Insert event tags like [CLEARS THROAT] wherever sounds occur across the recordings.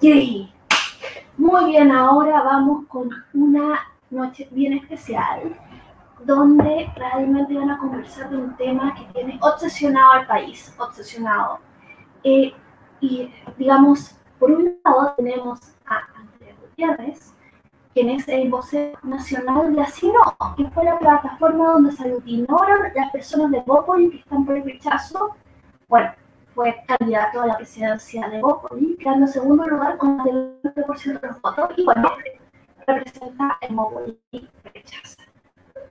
Yay. Muy bien, ahora vamos con una noche bien especial, donde realmente van a conversar de un tema que tiene obsesionado al país, obsesionado. Eh, y digamos, por un lado tenemos a Andrés Gutiérrez, quien es el vocero nacional de Asino, que fue la plataforma donde se aglutinaron las personas de Bópoli que están por el rechazo. Bueno, fue candidato a la presidencia de Bópoli, quedando en segundo lugar con el 20% de los votos, y bueno, representa el Bópoli rechaza.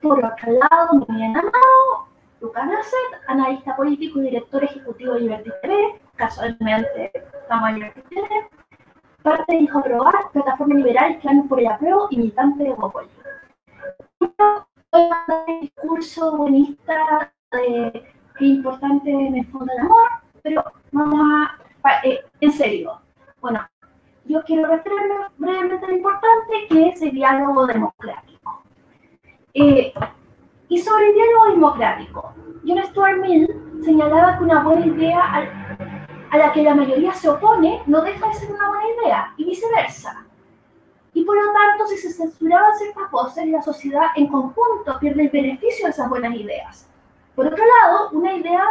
Por otro lado, Miguel Amado, Luca Nasset, analista político y director ejecutivo de Liberty TV, casualmente estamos en Liberty TV, parte de Hijo Probar, plataforma liberal, clan por el apruebo y militante de Bópoli. El discurso buenista de qué importante en el fondo el amor, pero vamos a, eh, en serio. Bueno, yo quiero referirme brevemente a lo importante que es el diálogo democrático. Eh, y sobre el diálogo democrático, John Stuart Mill señalaba que una buena idea a la que la mayoría se opone no deja de ser una buena idea, y viceversa. Y por lo tanto, si se censuraban ciertas voces, la sociedad en conjunto pierde el beneficio de esas buenas ideas. Por otro lado, una idea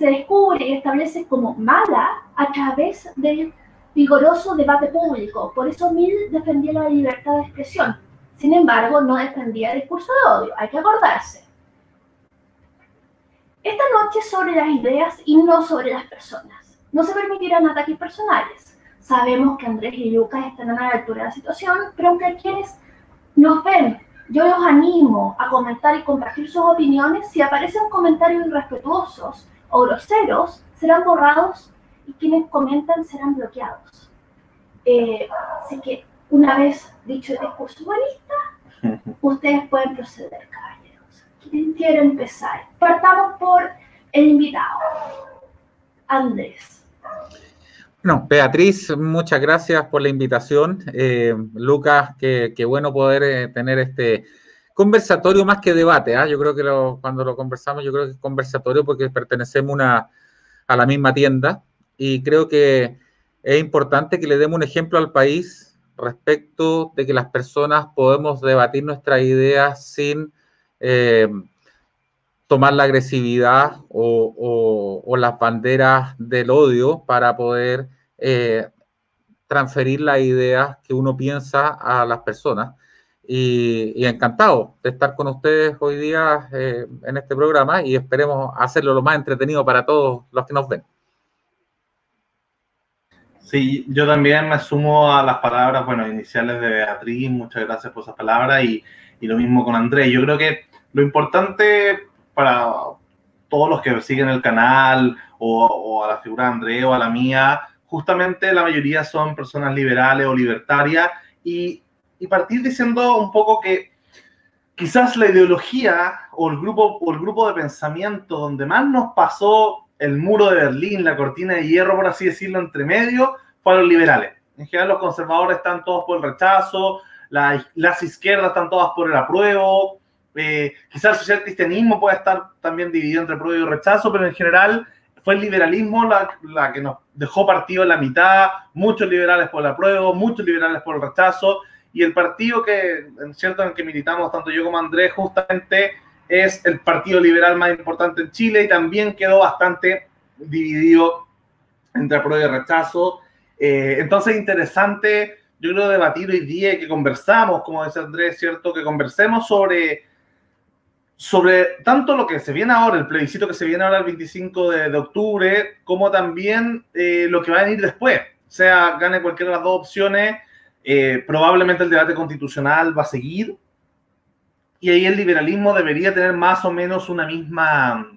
se descubre y establece como mala a través del vigoroso debate público. Por eso Mill defendía la libertad de expresión. Sin embargo, no defendía el discurso de odio, hay que acordarse. Esta noche sobre las ideas y no sobre las personas. No se permitirán ataques personales. Sabemos que Andrés y Lucas están a la altura de la situación, pero aunque quienes nos ven, yo los animo a comentar y compartir sus opiniones. Si aparecen comentarios irrespetuosos o groseros serán borrados y quienes comentan serán bloqueados. Eh, así que una vez dicho el discurso humanista, [LAUGHS] ustedes pueden proceder, caballeros. ¿Quién quiere empezar? Partamos por el invitado, Andrés. Bueno, Beatriz, muchas gracias por la invitación. Eh, Lucas, qué, bueno poder eh, tener este conversatorio más que debate. ¿ah? Yo creo que cuando lo conversamos, yo creo que es conversatorio porque pertenecemos una, a la misma tienda y creo que es importante que le demos un ejemplo al país respecto de que las personas podemos debatir nuestras ideas sin eh, tomar la agresividad o, las banderas del odio para poder eh, transferir las ideas que uno piensa a las personas y, encantado de estar con ustedes hoy día eh, en este programa y esperemos hacerlo lo más entretenido para todos los que nos ven. Sí, yo también me sumo a las palabras, bueno, iniciales de Beatriz, muchas gracias por esas palabras y, y lo mismo con Andrés. Yo creo que lo importante para todos los que siguen el canal o, o, a la figura de Andrés o a la mía, justamente la mayoría son personas liberales o libertarias y y partir diciendo un poco que quizás la ideología o el grupo, o el grupo de pensamiento donde más nos pasó el muro de Berlín, la cortina de hierro, por así decirlo, entre medio, fueron los liberales. En general los conservadores están todos por el rechazo, las izquierdas están todas por el apruebo, eh, quizás el social cristianismo puede estar también dividido entre apruebo y rechazo, pero en general fue el liberalismo la, la, que nos dejó partido en la mitad, muchos liberales por el apruebo, muchos liberales por el rechazo, y el partido que, en cierto, en el que militamos tanto yo como Andrés, justamente es el partido liberal más importante en Chile y también quedó bastante dividido entre apruebo y rechazo. Eh, entonces, interesante, yo creo, debatir hoy día que conversamos, como dice Andrés, ¿cierto? Que conversemos sobre, sobre tanto lo que se viene ahora, el plebiscito que se viene ahora el 25 de, octubre, como también eh, lo que va a venir después. O sea, gane cualquiera de las dos opciones eh, probablemente el debate constitucional va a seguir y ahí el liberalismo debería tener más o menos una misma,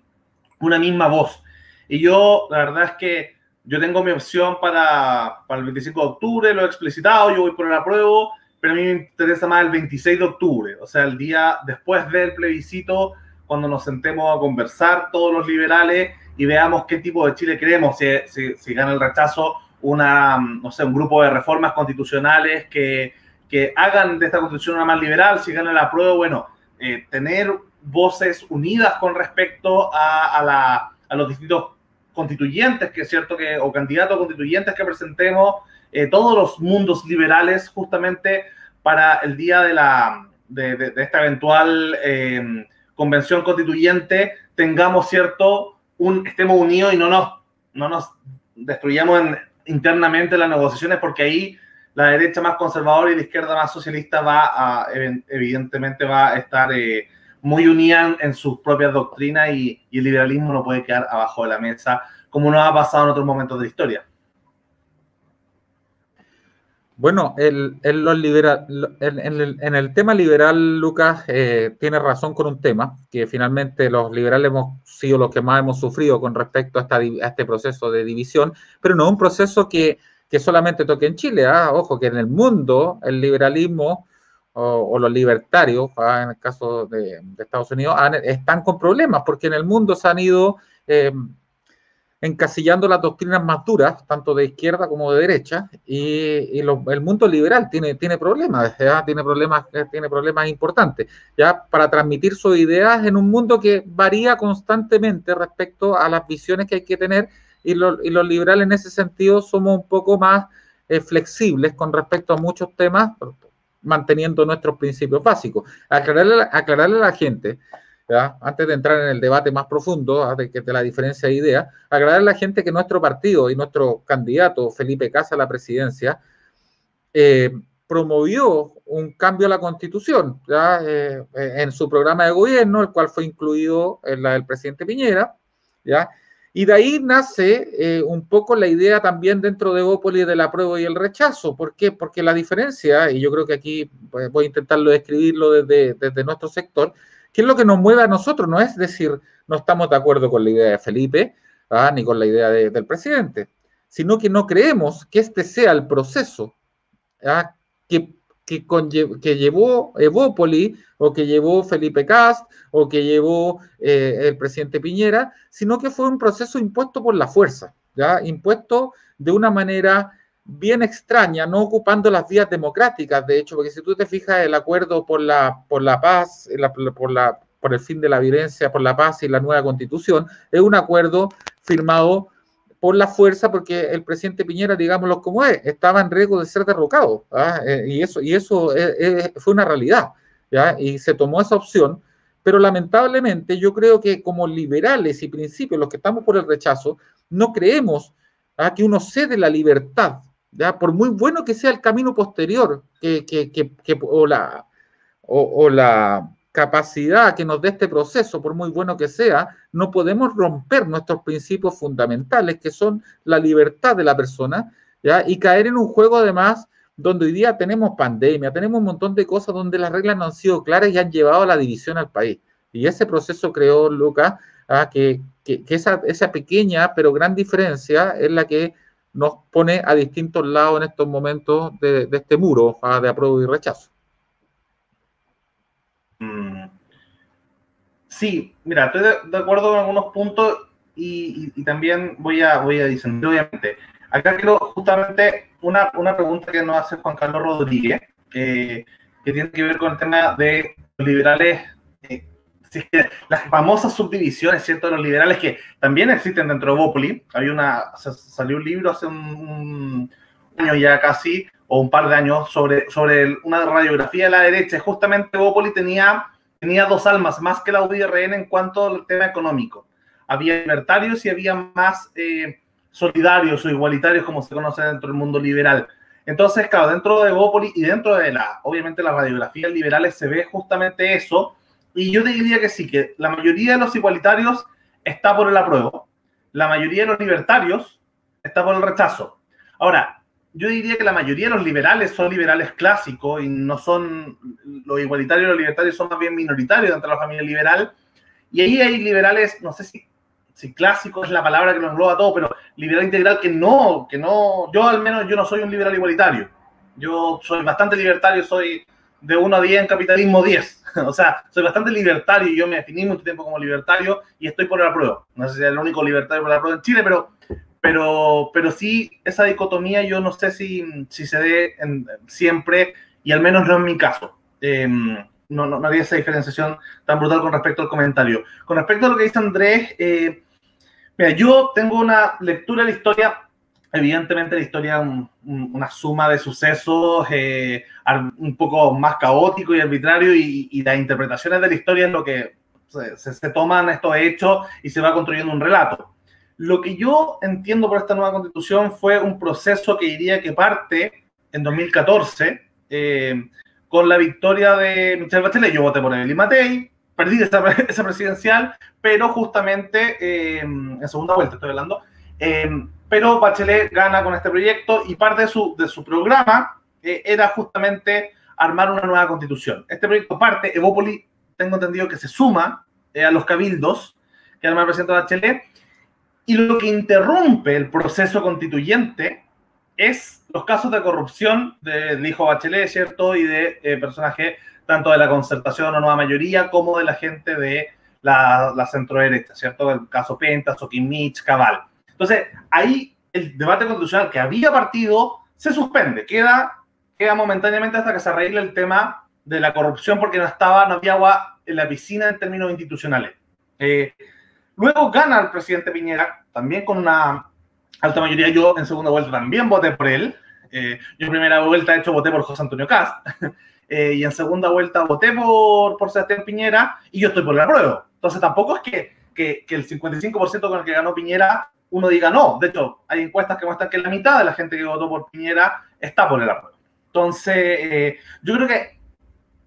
una misma voz. Y yo, la verdad es que yo tengo mi opción para, para el 25 de octubre, lo he explicitado, yo voy por el apruebo, pero a mí me interesa más el 26 de octubre, o sea, el día después del plebiscito, cuando nos sentemos a conversar todos los liberales y veamos qué tipo de Chile queremos, si, si, si gana el rechazo una, no sé, un grupo de reformas constitucionales que, que hagan de esta constitución una más liberal, si gana la prueba, bueno, eh, tener voces unidas con respecto a, a, la, a, los distintos constituyentes, que es cierto que, o candidatos constituyentes que presentemos, eh, todos los mundos liberales justamente para el día de, la, de, esta eventual em, convención constituyente tengamos cierto, un, estemos unidos y no nos, no nos destruyamos internamente las negociaciones porque ahí la derecha más conservadora y la izquierda más socialista va a, evidentemente va a estar eh, muy unida en sus propias doctrinas y, el liberalismo no puede quedar abajo de la mesa como nos ha pasado en otros momentos de la historia. Bueno, el, el, en, el, tema liberal, Lucas eh, tiene razón con un tema, que finalmente los liberales hemos sido los que más hemos sufrido con respecto a, esta, a este proceso de división, pero no un proceso que que solamente toque en Chile. ¿ah? Ojo, que en el mundo el liberalismo o, los libertarios, ¿ah? en el caso de, Estados Unidos, están con problemas porque en el mundo se han ido em, encasillando las doctrinas más duras, tanto de izquierda como de derecha, y, el mundo liberal tiene, tiene problemas, tiene problemas, eh, tiene problemas importantes, ya para transmitir sus ideas en un mundo que varía constantemente respecto a las visiones que hay que tener y, los liberales en ese sentido somos un poco más eh, flexibles con respecto a muchos temas, manteniendo nuestros principios básicos. Aclararle, aclararle a la gente, antes de entrar en el debate más profundo ¿ah? de, de, la diferencia de ideas, aclararle a la gente que nuestro partido y nuestro candidato, Felipe Casa, a la presidencia, eh, promovió un cambio a la constitución eh, en su programa de gobierno, el cual fue incluido en la del presidente Piñera, ¿ya? Y de ahí nace eh, un poco la idea también dentro de Evópolis del apruebo y el rechazo. ¿Por qué? Porque la diferencia, y yo creo que aquí pues, voy a intentarlo describirlo desde, desde nuestro sector, ¿qué es lo que nos mueve a nosotros? No es decir, no estamos de acuerdo con la idea de Felipe, ¿ah? ni con la idea del presidente, sino que no creemos que este sea el proceso ¿ah? que que, que llevó Evópoli o que llevó Felipe Cast o que llevó eh, el presidente Piñera, sino que fue un proceso impuesto por la fuerza, ¿ya? impuesto de una manera bien extraña, no ocupando las vías democráticas, de hecho, porque si tú te fijas el acuerdo por la, por la paz, por, la, por el fin de la violencia, por la paz y la nueva constitución, es un acuerdo firmado por la fuerza, porque el presidente Piñera, digámoslo como es, estaba en riesgo de ser derrocado. ¿ah? Eh, y eso, y eso fue una realidad. ¿ya? Y se tomó esa opción. Pero lamentablemente yo creo que como liberales y principios, los que estamos por el rechazo, no creemos ¿ah? que uno cede la libertad, ¿ya? por muy bueno que sea el camino posterior que, que, que, o la, o la capacidad que nos dé este proceso, por muy bueno que sea, no podemos romper nuestros principios fundamentales, que son la libertad de la persona, ¿ya? y caer en un juego además donde hoy día tenemos pandemia, tenemos un montón de cosas donde las reglas no han sido claras y han llevado a la división al país. Y ese proceso creó, Lucas, ¿ah? que, que, esa, esa, pequeña pero gran diferencia es la que nos pone a distintos lados en estos momentos de, este muro ¿ah? de apruebo y rechazo. Mm. Sí, mira, estoy de, acuerdo en algunos puntos y, también voy a, voy a decir, obviamente, acá quiero justamente una, una pregunta que nos hace Juan Carlos Rodríguez, que tiene que ver con el tema de los liberales, eh, las famosas subdivisiones, ¿cierto? De los liberales que también existen dentro de Bópoli. Hay una, salió un libro hace un, año ya casi, o un par de años, sobre, sobre una radiografía de la derecha. Justamente Bópoli tenía, tenía dos almas, más que la UDRN en cuanto al tema económico. Había libertarios y había más eh, solidarios o igualitarios, como se conoce dentro del mundo liberal. Entonces, claro, dentro de Bópoli y dentro de la, obviamente, las radiografías liberales se ve justamente eso. Y yo diría que sí, que la mayoría de los igualitarios está por el apruebo, la mayoría de los libertarios está por el rechazo. Ahora, yo diría que la mayoría de los liberales son liberales clásicos y no son los igualitarios, los libertarios son más bien minoritarios dentro de la familia liberal. Y ahí hay liberales, no sé si, si clásico es la palabra que lo engloba todo, pero liberal integral que no, que no, yo al menos yo no soy un liberal igualitario. Yo soy bastante libertario, soy de 1 a 10 en capitalismo 10. [LAUGHS] o sea, soy bastante libertario yo me definí mucho tiempo como libertario y estoy por la prueba. No sé si es el único libertario por la prueba en Chile, pero pero, pero sí, esa dicotomía yo no sé si, si se dé siempre, y al menos no en mi caso. Em, no, no, había esa diferenciación tan brutal con respecto al comentario. Con respecto a lo que dice Andrés, eh, mira, yo tengo una lectura de la historia evidentemente la historia es una suma de sucesos eh, un poco más caótico y arbitrario y, y, las interpretaciones de la historia es lo que se, se, toman estos hechos y se va construyendo un relato. Lo que yo entiendo por esta nueva constitución fue un proceso que diría que parte en 2014 eh, con la victoria de Michelle Bachelet. Yo voté por Evelyn Matei, perdí esa, [LAUGHS] esa presidencial, pero justamente eh, en segunda vuelta estoy hablando. Eh, pero Bachelet gana con este proyecto y parte de su, de su programa eh, era justamente armar una nueva constitución. Este proyecto parte, Evópoli, tengo entendido que se suma a los cabildos que arma el presidente Bachelet, y lo que interrumpe el proceso constituyente es los casos de corrupción del hijo Bachelet, ¿cierto? Y de eh, personajes tanto de la concertación o nueva mayoría como de la gente de la, la centro derecha, ¿cierto? El caso Penta, Mitch, Cabal. Entonces, ahí el debate constitucional que había partido se suspende, queda, queda momentáneamente hasta que se arregle el tema de la corrupción porque no estaba, no había agua en la piscina en términos institucionales. Eh, luego gana el presidente Piñera, también con una alta mayoría. Yo en segunda vuelta también voté por él. Eh, yo en primera vuelta, de hecho, voté por José Antonio Cast. [LAUGHS] eh, y en segunda vuelta voté por, Sebastián Piñera y yo estoy por la prueba. Entonces tampoco es que, que, que el 55% con el que ganó Piñera uno diga no. De hecho, hay encuestas que muestran que la mitad de la gente que votó por Piñera está por el apruebo. Entonces, eh, yo creo que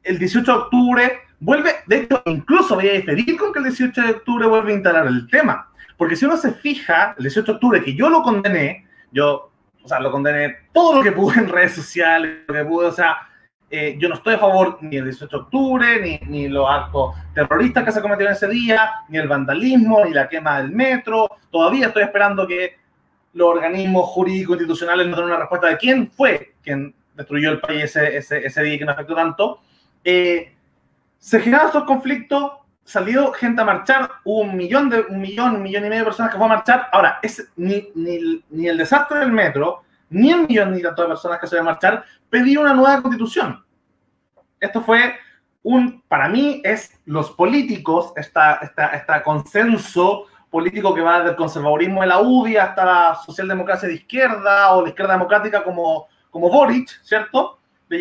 el 18 de octubre vuelve, de hecho, incluso voy a diferir con que el 18 de octubre vuelve a instalar el tema. Porque si uno se fija, el 18 de octubre, que yo lo condené, yo, o sea, lo condené todo lo que pude en redes sociales, lo que pude, o sea, eh, yo no estoy a favor ni el 18 de octubre, ni, ni los actos terroristas que se cometieron ese día, ni el vandalismo, ni la quema del metro. Todavía estoy esperando que los organismos jurídicos institucionales nos den una respuesta de quién fue quien destruyó el país ese, ese, ese día que nos afectó tanto. Eh, se generaron estos conflictos, salió gente a marchar, hubo un millón, de, un millón, un millón y medio de personas que fue a marchar. Ahora, es, ni, ni, ni el desastre del metro, ni el millón ni tanto de personas que se van a marchar, pedía una nueva constitución. Esto fue un, para mí, es los políticos, esta, esta, esta consenso político que va desde el conservadurismo de la UDI hasta la socialdemocracia de izquierda o la izquierda democrática como, como Boric, ¿cierto? De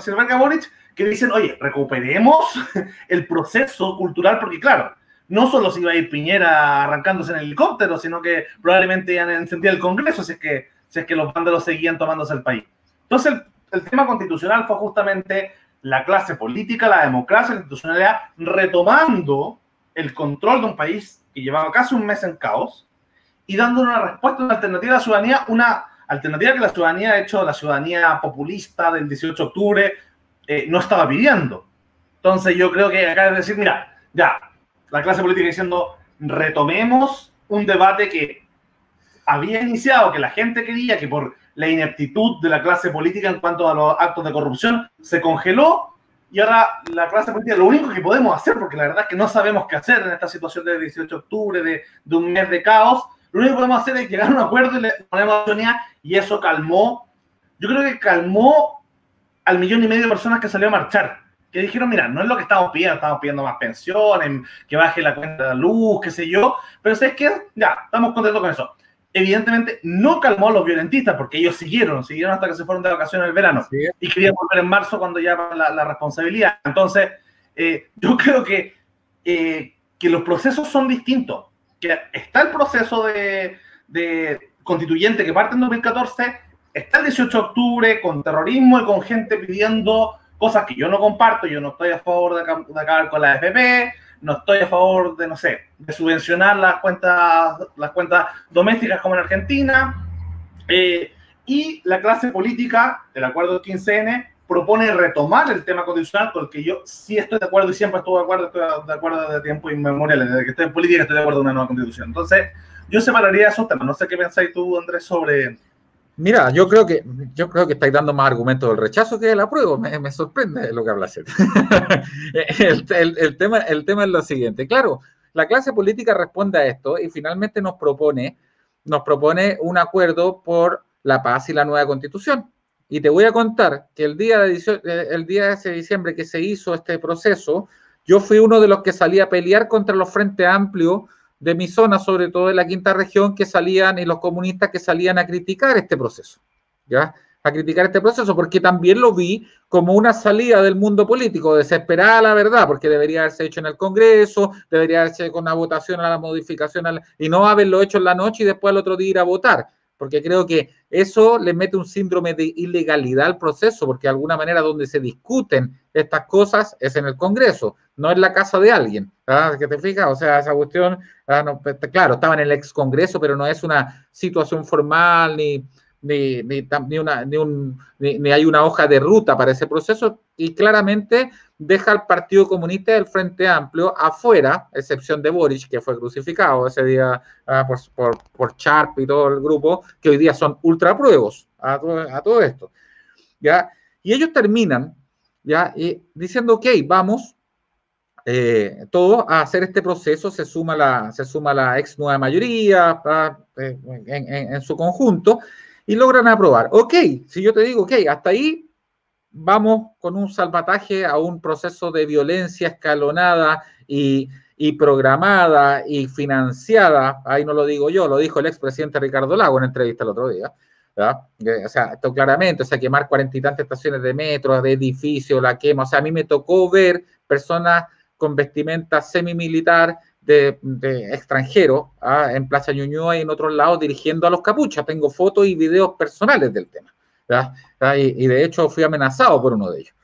Silverga Boric, que dicen, oye, recuperemos [LAUGHS] el proceso cultural, porque claro, no solo se iba a ir Piñera arrancándose en el helicóptero, sino que probablemente iban a encender el Congreso es que, si es que los vándalos seguían tomándose el país. Entonces, el, el tema constitucional fue justamente la clase política, la democracia, la institucionalidad, retomando el control de un país que llevaba casi un mes en caos y dando una respuesta, una alternativa a la ciudadanía, una alternativa que la ciudadanía, de hecho, la ciudadanía populista del 18 de octubre eh, no estaba pidiendo. Entonces yo creo que acá es decir, mira, ya, la clase política diciendo, retomemos un debate que había iniciado, que la gente quería, que por la ineptitud de la clase política en cuanto a los actos de corrupción se congeló y ahora la clase política, lo único que podemos hacer, porque la verdad es que no sabemos qué hacer en esta situación del 18 de octubre, de, de un mes de caos, lo único que podemos hacer es llegar a un acuerdo y le ponemos a y eso calmó, yo creo que calmó al millón y medio de personas que salió a marchar, que dijeron, mira, no es lo que estamos pidiendo, estamos pidiendo más pensiones, que baje la cuenta de la luz, qué sé yo, pero ¿sabes qué? Ya, estamos contentos con eso evidentemente no calmó a los violentistas porque ellos siguieron, siguieron hasta que se fueron de vacaciones el verano sí. y querían volver en marzo cuando ya la, la responsabilidad. Entonces, eh, yo [LAUGHS] creo que, eh, que los procesos son distintos, que está el proceso de, de, constituyente que parte en 2014, está el 18 de octubre con terrorismo y con gente pidiendo cosas que yo no comparto, yo no estoy a favor de, de acabar con la FP, no estoy a favor de, no sé, de subvencionar las cuentas, las cuentas domésticas como en Argentina. Eh, y la clase política, el acuerdo 15N, propone retomar el tema constitucional, con el yo sí estoy de acuerdo y siempre estuve de acuerdo, estoy de acuerdo de tiempo inmemorial, desde que estoy en política estoy de acuerdo con una nueva constitución. Entonces, yo separaría esos temas. No sé qué pensáis tú, Andrés, sobre, Mira, yo creo que yo creo que estáis dando más argumentos del rechazo que del apruebo. Me, sorprende lo que hablas. [LAUGHS] el, el, el, tema, es lo siguiente. Claro, la clase política responde a esto y finalmente nos propone, nos propone un acuerdo por la paz y la nueva constitución. Y te voy a contar que el día de, el día de diciembre que se hizo este proceso, yo fui uno de los que salí a pelear contra los Frente Amplio de mi zona, sobre todo de la quinta región, que salían y los comunistas que salían a criticar este proceso, ¿ya? A criticar este proceso, porque también lo vi como una salida del mundo político, desesperada la verdad, porque debería haberse hecho en el Congreso, debería haberse con una votación a la modificación, y no haberlo hecho en la noche y después al otro día ir a votar porque creo que eso le mete un síndrome de ilegalidad al proceso, porque de alguna manera donde se discuten estas cosas es en el Congreso, no en la casa de alguien. ¿Ah? ¿Que te fijas? O sea, esa cuestión, ah, pues, claro, estaba en el ex Congreso, pero no es una situación formal ni, ni, ni, ni, una, ni, un, ni, hay una hoja de ruta para ese proceso y claramente deja al Partido Comunista del Frente Amplio afuera, excepción de Boric, que fue crucificado ese día ah, por, por, por, Sharp y todo el grupo, que hoy día son ultra pruebos a todo, esto. ¿ya? Y ellos terminan ¿ya? Y diciendo, ok, vamos eh, todos a hacer este proceso, se suma la, se suma la ex nueva mayoría eh, en, su conjunto y logran aprobar. Ok, si yo te digo, ok, hasta ahí vamos con un salvataje a un proceso de violencia escalonada y, programada y financiada, ahí no lo digo yo, lo dijo el expresidente Ricardo Lago en entrevista el otro día, o sea, esto claramente, o sea, quemar cuarenta y tantas estaciones de metro, de edificios, la quema, o sea, a mí me tocó ver personas con vestimenta semi-militar de, de extranjeros ¿ah? en Plaza Ñuñoa y en otros lados dirigiendo a los capuchas. Tengo fotos y videos personales del tema. Y, de hecho fui amenazado por uno de ellos,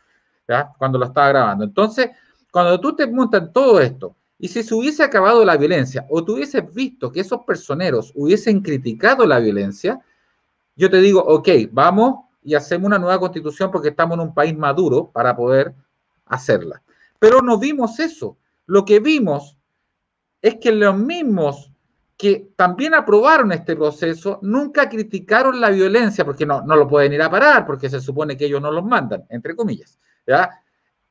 cuando lo estaba grabando. Entonces, cuando tú te montas todo esto, y si se hubiese acabado la violencia, o tú hubieses visto que esos personeros hubiesen criticado la violencia, yo te digo, ok, vamos y hacemos una nueva constitución porque estamos en un país maduro para poder hacerla. Pero no vimos eso. Lo que vimos es que los mismos que también aprobaron este proceso, nunca criticaron la violencia, porque no, no lo pueden ir a parar, porque se supone que ellos no los mandan, entre comillas, ¿ya?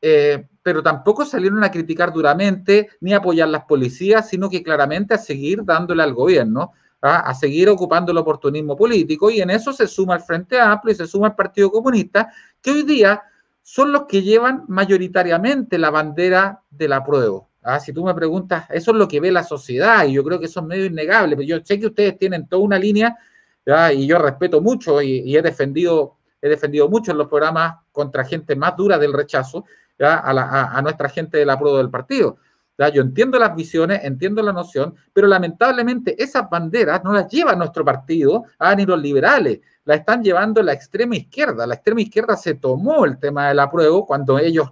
Eh, pero tampoco salieron a criticar duramente ni a apoyar las policías, sino que claramente a seguir dándole al gobierno, a seguir ocupando el oportunismo político, y en eso se suma el Frente Amplio y se suma el Partido Comunista, que hoy día son los que llevan mayoritariamente la bandera del apruebo. Ah, si tú me preguntas, eso es lo que ve la sociedad y yo creo que eso es medio innegable, pero yo sé que ustedes tienen toda una línea y yo respeto mucho y, he defendido he defendido mucho en los programas contra gente más dura del rechazo a, nuestra gente del apruebo del partido. Yo entiendo las visiones, entiendo la noción, pero lamentablemente esas banderas no las lleva nuestro partido ah, ni los liberales, la están llevando la extrema izquierda. La extrema izquierda se tomó el tema del apruebo cuando ellos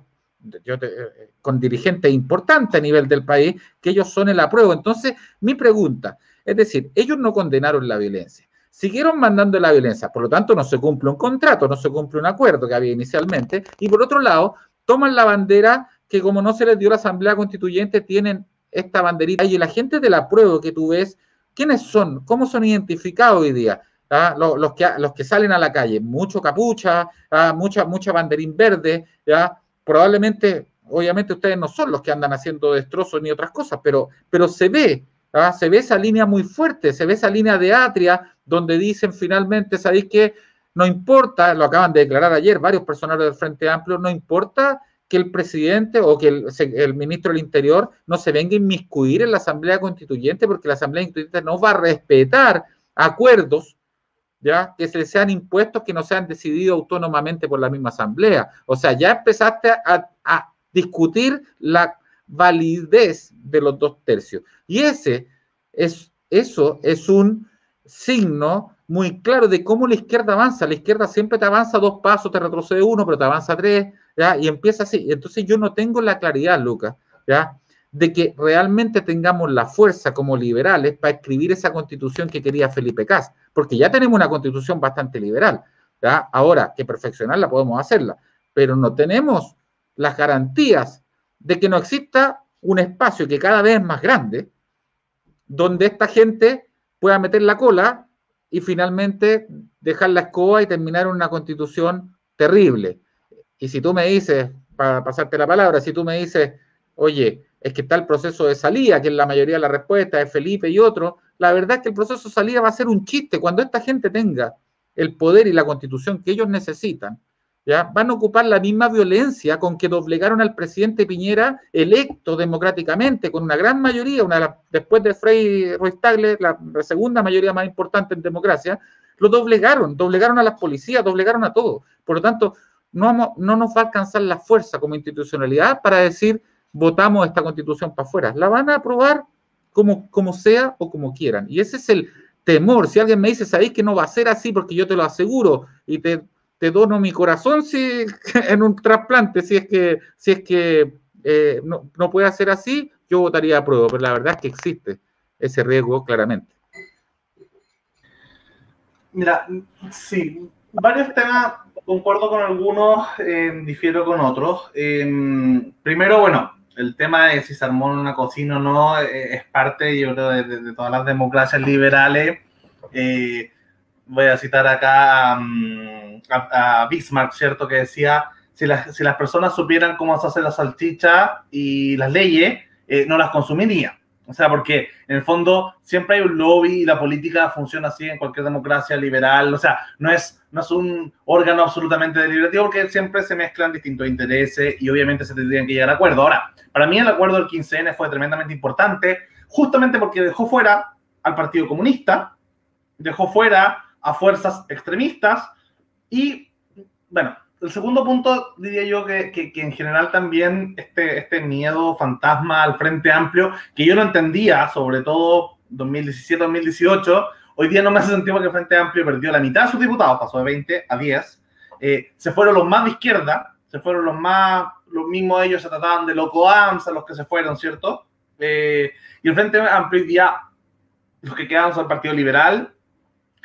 eh, con dirigentes importantes a nivel del país, que ellos son el apruebo. Entonces, mi pregunta, es decir, ellos no condenaron la violencia, siguieron mandando la violencia, por lo tanto no se cumple un contrato, no se cumple un acuerdo que había inicialmente, y por otro lado, toman la bandera que como no se les dio la Asamblea Constituyente, tienen esta banderita, y la gente del apruebo que tú ves, ¿quiénes son? ¿Cómo son identificados hoy día? ¿Ah? Los, que, los que salen a la calle, mucho capucha, ¿ah? mucha, mucha banderín verde, ¿ya? probablemente, obviamente ustedes no son los que andan haciendo destrozos ni otras cosas, pero, pero se ve, ¿ah? se ve esa línea muy fuerte, se ve esa línea de atria donde dicen finalmente, ¿sabéis qué? No importa, lo acaban de declarar ayer varios personajes del Frente Amplio, no importa que el presidente o que el, el, ministro del Interior no se venga a inmiscuir en la Asamblea Constituyente porque la Asamblea Constituyente no va a respetar acuerdos ¿ya? que se les sean impuestos que no sean decididos autónomamente por la misma asamblea. O sea, ya empezaste a, discutir la validez de los dos tercios. Y ese es, eso es un signo muy claro de cómo la izquierda avanza. La izquierda siempre te avanza dos pasos, te retrocede uno, pero te avanza tres, Y empieza así. Entonces yo no tengo la claridad, Lucas, ¿ya? de que realmente tengamos la fuerza como liberales para escribir esa constitución que quería Felipe Cas, porque ya tenemos una constitución bastante liberal. Ahora que perfeccionarla podemos hacerla, pero no tenemos las garantías de que no exista un espacio que cada vez es más grande, donde esta gente pueda meter la cola y finalmente dejar la escoba y terminar una constitución terrible. Y si tú me dices, para pasarte la palabra, si tú me dices, oye, es que está el proceso de salida, que es la mayoría de la respuesta de Felipe y otro. La verdad es que el proceso de salida va a ser un chiste. Cuando esta gente tenga el poder y la constitución que ellos necesitan, ¿ya? van a ocupar la misma violencia con que doblegaron al presidente Piñera, electo democráticamente, con una gran mayoría, una después de Frei Ruiz Tagle, la, segunda mayoría más importante en democracia, lo doblegaron, doblegaron a las policías, doblegaron a todo. Por lo tanto, no, no nos va a alcanzar la fuerza como institucionalidad para decir votamos esta constitución para afuera. La van a aprobar como, como sea o como quieran. Y ese es el temor. Si alguien me dice, sabéis que no va a ser así porque yo te lo aseguro y te, te dono mi corazón si, [LAUGHS] en un trasplante, si es que, si es que eh, no, no, puede ser así, yo votaría a prueba, pero la verdad es que existe ese riesgo claramente. Mira, sí, varios temas, concuerdo con algunos, eh, difiero con otros. Eh, primero, bueno, el tema de si se armó una cocina o no eh, es parte, yo creo, de, todas las democracias liberales. Eh, voy a citar acá mm, a, Bismarck, ¿cierto? Que decía, si las, si las personas supieran cómo se hace la salchicha y las leyes, no las consumirían. O sea, porque en el fondo siempre hay un lobby y la política funciona así en cualquier democracia liberal. O sea, no es, no es un órgano absolutamente deliberativo porque siempre se mezclan distintos intereses y obviamente se tendrían que llegar a acuerdo. Ahora, para mí el acuerdo del 15N fue tremendamente importante justamente porque dejó fuera al Partido Comunista, dejó fuera a fuerzas extremistas y, bueno, el segundo punto diría yo que, que, en general también este, este miedo fantasma al Frente Amplio, que yo no entendía, sobre todo 2017-2018, hoy día no me hace sentido que el Frente Amplio perdió la mitad de sus diputados, pasó de 20 a 10, eh, se fueron los más de izquierda, se fueron los más, los mismos ellos se trataban de loco a los que se fueron, ¿cierto? Eh, y el Frente Amplio hoy día, los que quedaron son el Partido Liberal,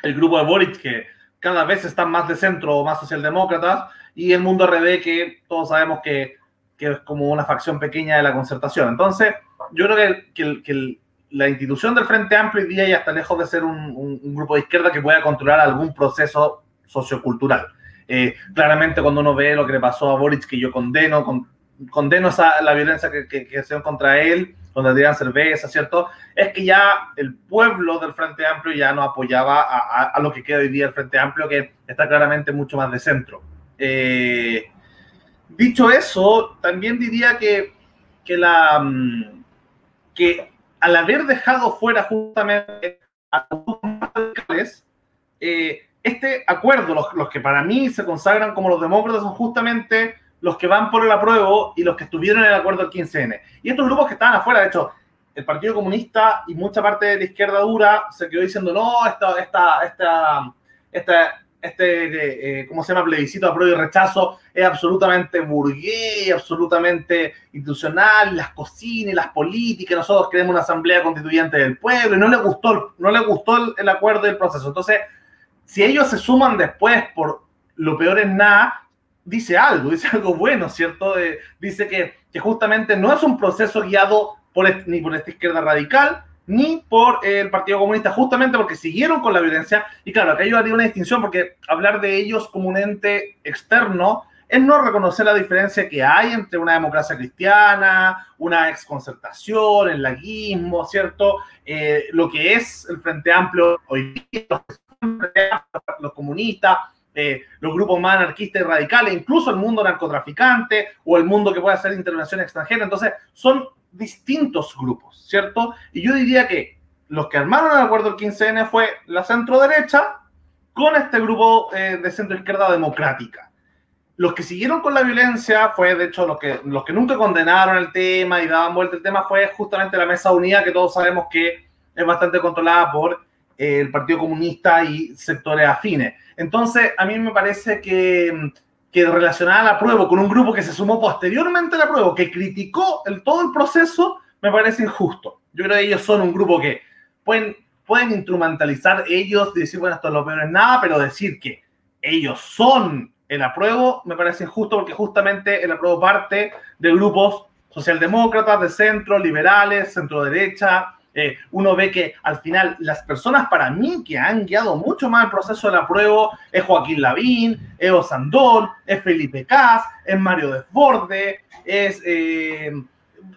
el grupo de Boric, que cada vez están más de centro o más socialdemócratas, y el mundo RD que todos sabemos que, que, es como una facción pequeña de la concertación. Entonces, yo creo que, que, que la institución del Frente Amplio hoy día ya está lejos de ser un, un, grupo de izquierda que pueda controlar algún proceso sociocultural. Eh, claramente cuando uno ve lo que le pasó a Boric, que yo condeno, con, condeno esa, la violencia que, que, que se contra él, donde tiran cerveza, ¿cierto? Es que ya el pueblo del Frente Amplio ya no apoyaba a, a, a, lo que queda hoy día el Frente Amplio, que está claramente mucho más de centro. Eh, dicho eso, también diría que, que, la, mm, que al haber dejado fuera justamente a los eh, este acuerdo, los, los, que para mí se consagran como los demócratas, son justamente los que van por el apruebo y los que estuvieron en el acuerdo del 15N. Y estos grupos que estaban afuera, de hecho, el Partido Comunista y mucha parte de la izquierda dura se quedó diciendo, no, esta, esta, esta, esta este, eh, ¿cómo se llama? Plebiscito apruebo y rechazo es absolutamente burgués, absolutamente institucional, las cocinas, las políticas, nosotros queremos una asamblea constituyente del pueblo y no le gustó, no le gustó el, el acuerdo y el proceso. Entonces, si ellos se suman después por lo peor es nada, dice algo, dice [LAUGHS] algo bueno, ¿cierto? Eh, dice que, que justamente no es un proceso guiado por, ni por esta izquierda radical, ni por el Partido Comunista, justamente porque siguieron con la violencia. Y claro, acá yo haría una distinción porque hablar de ellos como un ente externo es no reconocer la diferencia que hay entre una democracia cristiana, una exconcertación, el laguismo, ¿cierto? Eh, lo que es el Frente Amplio hoy día, los comunistas, eh, los grupos más anarquistas y radicales, incluso el mundo narcotraficante o el mundo que puede hacer intervención extranjera. Entonces, son distintos grupos, ¿cierto? Y yo diría que los que armaron el acuerdo del 15N fue la centro derecha con este grupo eh, de centro izquierda democrática. Los que siguieron con la violencia fue, de hecho, los que, los que nunca condenaron el tema y daban vuelta el tema fue justamente la Mesa Unida, que todos sabemos que es bastante controlada por eh, el Partido Comunista y sectores afines. Entonces, a mí me parece que que relacionada la prueba con un grupo que se sumó posteriormente a la prueba, que criticó el, todo el proceso, me parece injusto. Yo creo que ellos son un grupo que pueden, pueden instrumentalizar ellos y decir, bueno, esto es lo peor es nada, pero decir que ellos son el apruebo me parece injusto porque justamente el apruebo parte de grupos socialdemócratas, de centro, liberales, centro derecha, eh, uno ve que al final las personas para mí que han guiado mucho más el proceso de la prueba es Joaquín Lavín, es Osandón, es Felipe Cas, es Mario Desborde, es, eh,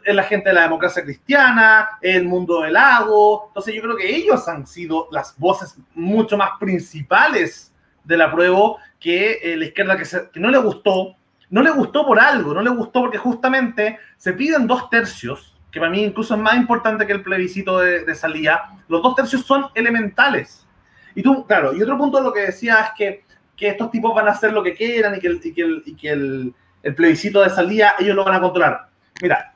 es la gente de la democracia cristiana, el mundo del lago. Entonces yo creo que ellos han sido las voces mucho más principales de la prueba que eh, la izquierda que, que no le gustó, no le gustó por algo, no le gustó porque justamente se piden dos tercios, que para mí incluso es más importante que el plebiscito de, salida, los dos tercios son elementales. Y tú, claro, y otro punto de lo que decía es que, que estos tipos van a hacer lo que quieran y que, el, y que, el, y que el plebiscito de salida ellos lo van a controlar. Mira,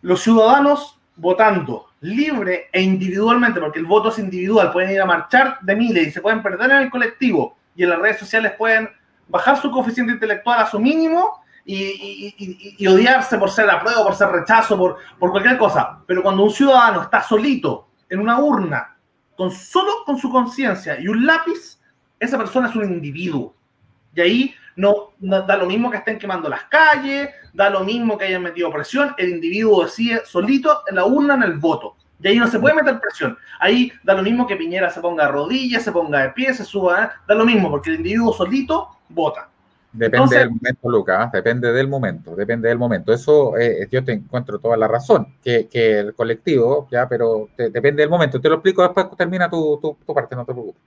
los ciudadanos votando libre e individualmente, porque el voto es individual, pueden ir a marchar de miles y se pueden perder en el colectivo y en las redes sociales pueden bajar su coeficiente intelectual a su mínimo y, odiarse por ser apruebo, por ser rechazo, por, por cualquier cosa. Pero cuando un ciudadano está solito en una urna, con solo con su conciencia y un lápiz, esa persona es un individuo. Y ahí no, da lo mismo que estén quemando las calles, da lo mismo que hayan metido presión, el individuo decide solito en la urna en el voto. Y ahí no se puede meter presión. Ahí da lo mismo que Piñera se ponga a rodillas, se ponga de pie, se suba, ¿eh? da lo mismo, porque el individuo solito vota. Depende del momento, Lucas, depende del momento, depende del momento. Eso eh, yo te encuentro toda la razón, que, el colectivo, ya, pero depende del momento. Te lo explico después, termina tu, tu parte, no te preocupes.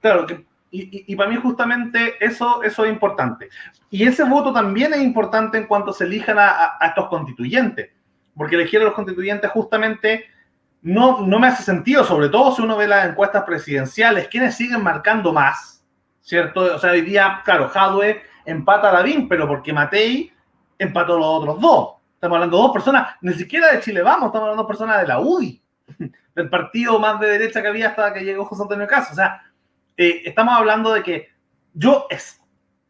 Claro, que y, para mí justamente eso, eso es importante. Y ese voto también es importante en cuanto se elijan a, estos constituyentes, porque elegir a los constituyentes justamente no, no me hace sentido, sobre todo si uno ve las encuestas presidenciales, quienes siguen marcando más, ¿cierto? O sea, hoy día, claro, Jadwe empata a Lavín, pero porque Matei empató a los otros dos. Estamos hablando de dos personas, ni siquiera de Chile Vamos, estamos hablando de personas de la UDI, [LAUGHS] del partido más de derecha que había hasta que llegó José Antonio Caso. O sea, eh, estamos hablando de que yo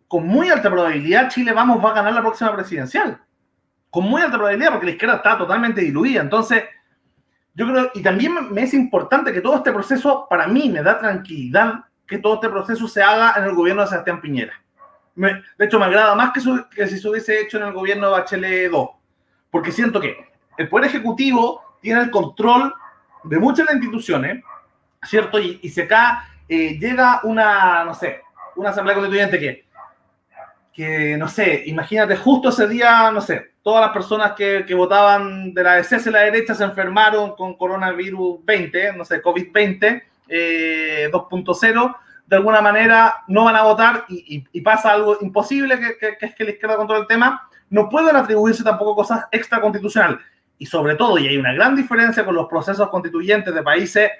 con muy alta probabilidad Chile vamos va a ganar la próxima presidencial. Con muy alta probabilidad porque la izquierda está totalmente diluida. Entonces, yo creo, y también me es importante que todo este proceso, para mí, me da tranquilidad que todo este proceso se haga en el gobierno de Sebastián Piñera. de hecho, me agrada más que, que si se hubiese hecho en el gobierno de Bachelet 2, porque siento que el Poder Ejecutivo tiene el control de muchas de las instituciones, ¿cierto? Y, y se acá eh, llega una, no sé, una asamblea constituyente que, que, no sé, imagínate, justo ese día, no sé, todas las personas que, que votaban de la DC y la derecha se enfermaron con coronavirus 20, no sé, COVID-20 eh, 2.0, de alguna manera no van a votar y, pasa algo imposible, que, que, es que la izquierda controla el tema, no pueden atribuirse tampoco cosas extraconstitucionales. Y sobre todo, y hay una gran diferencia con los procesos constituyentes de países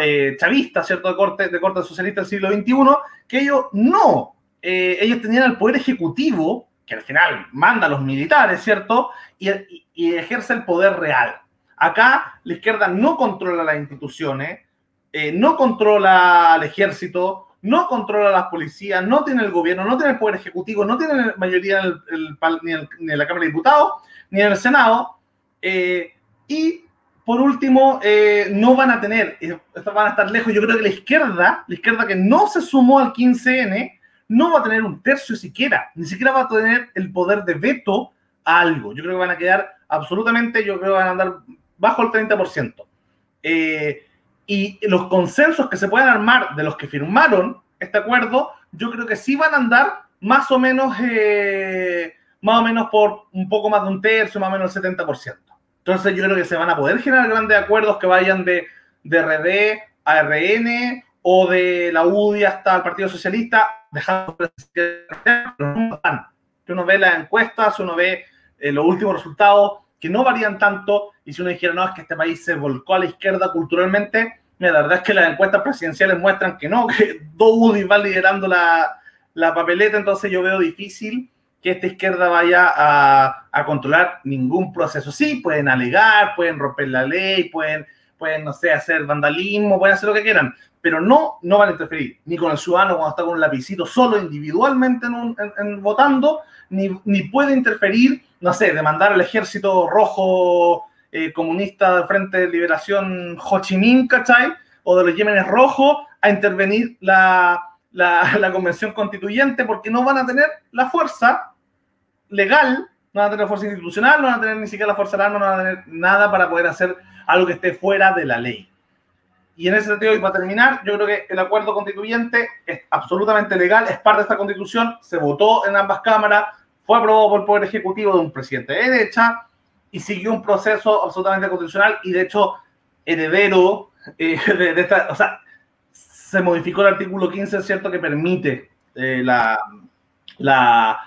eh, chavistas, ¿cierto? De corte, de corte socialista del siglo XXI, que ellos no, eh, ellos tenían el poder ejecutivo, que al final manda a los militares, ¿cierto? Y, ejerce el poder real. Acá la izquierda no controla las instituciones, eh, no controla al ejército, no controla las policías, no tiene el gobierno, no tiene el poder ejecutivo, no tiene mayoría en, la Cámara de Diputados, ni en el Senado, y por último, eh, no van a tener, eh, van a estar lejos. Yo creo que la izquierda, la izquierda que no se sumó al 15N, no va a tener un tercio siquiera, ni siquiera va a tener el poder de veto a algo. Yo creo que van a quedar absolutamente, yo creo que van a andar bajo el 30%. Eh, y los consensos que se puedan armar de los que firmaron este acuerdo, yo creo que sí van a andar más o menos, más o menos por un poco más de un tercio, más o menos el 70%. Entonces yo creo que se van a poder generar grandes acuerdos que vayan de, de RD a RN o de la UDI hasta el Partido Socialista, dejando que uno ve las encuestas, uno ve eh, los últimos resultados que no varían tanto y si uno dijera, no, es que este país se volcó a la izquierda culturalmente, la verdad es que las encuestas presidenciales muestran que no, que [LAUGHS] dos UDI van liderando la, la papeleta, entonces yo veo difícil que esta izquierda vaya a, controlar ningún proceso. Sí, pueden alegar, pueden romper la ley, pueden, pueden, no sé, hacer vandalismo, pueden hacer lo que quieran, pero no, no van a interferir ni con el ciudadano cuando está con un lapicito solo individualmente en votando, ni, ni, puede interferir, no sé, demandar al ejército rojo eh, comunista del Frente de Liberación Ho Chi ¿cachai? O de los Yemenes rojos a intervenir la, la, [LAUGHS] la, convención constituyente porque no van a tener la fuerza legal, no van a tener fuerza institucional, no van a tener ni siquiera la fuerza legal, no van a tener nada para poder hacer algo que esté fuera de la ley. Y en ese sentido, y para terminar, yo creo que el acuerdo constituyente es absolutamente legal, es parte de esta constitución, se votó en ambas cámaras, fue aprobado por el Poder Ejecutivo de un presidente de derecha y siguió un proceso absolutamente constitucional y de hecho heredero eh, [LAUGHS] de, esta, o sea, se modificó el artículo 15, ¿cierto?, que permite eh, la, la,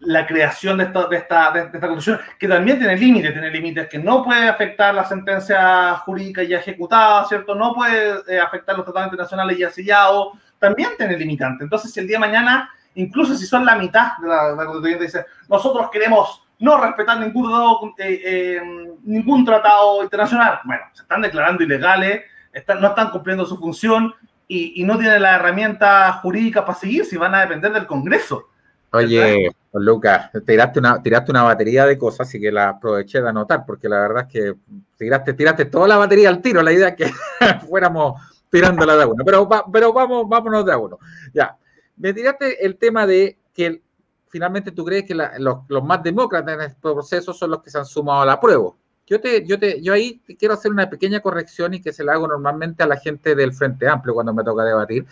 la, creación de esta, de, esta, de esta constitución, que también tiene límites, tiene límites que no puede afectar la sentencia jurídica ya ejecutada, ¿cierto? No puede eh, afectar los tratados internacionales ya sellados, también tiene limitantes. Entonces, si el día de mañana, incluso si son la mitad de la, la constituyente, dice, nosotros queremos no respetar ningún tratado, eh, eh, ningún tratado internacional. Bueno, se están declarando ilegales, están, no están cumpliendo su función y, y, no tienen la herramienta jurídica para seguir si van a depender del Congreso. Oye, Lucas, tiraste una, tiraste una batería de cosas, así que la aproveché de anotar, porque la verdad es que tiraste, tiraste toda la batería al tiro, la idea es que [LAUGHS] fuéramos tirándola de a uno, pero, pero vamos, vámonos de a uno. Ya, me tiraste el tema de que finalmente tú crees que la, los, los, más demócratas en este proceso son los que se han sumado a la prueba. Yo, te, yo, te, yo ahí quiero hacer una pequeña corrección y que se la hago normalmente a la gente del Frente Amplio cuando me toca debatir.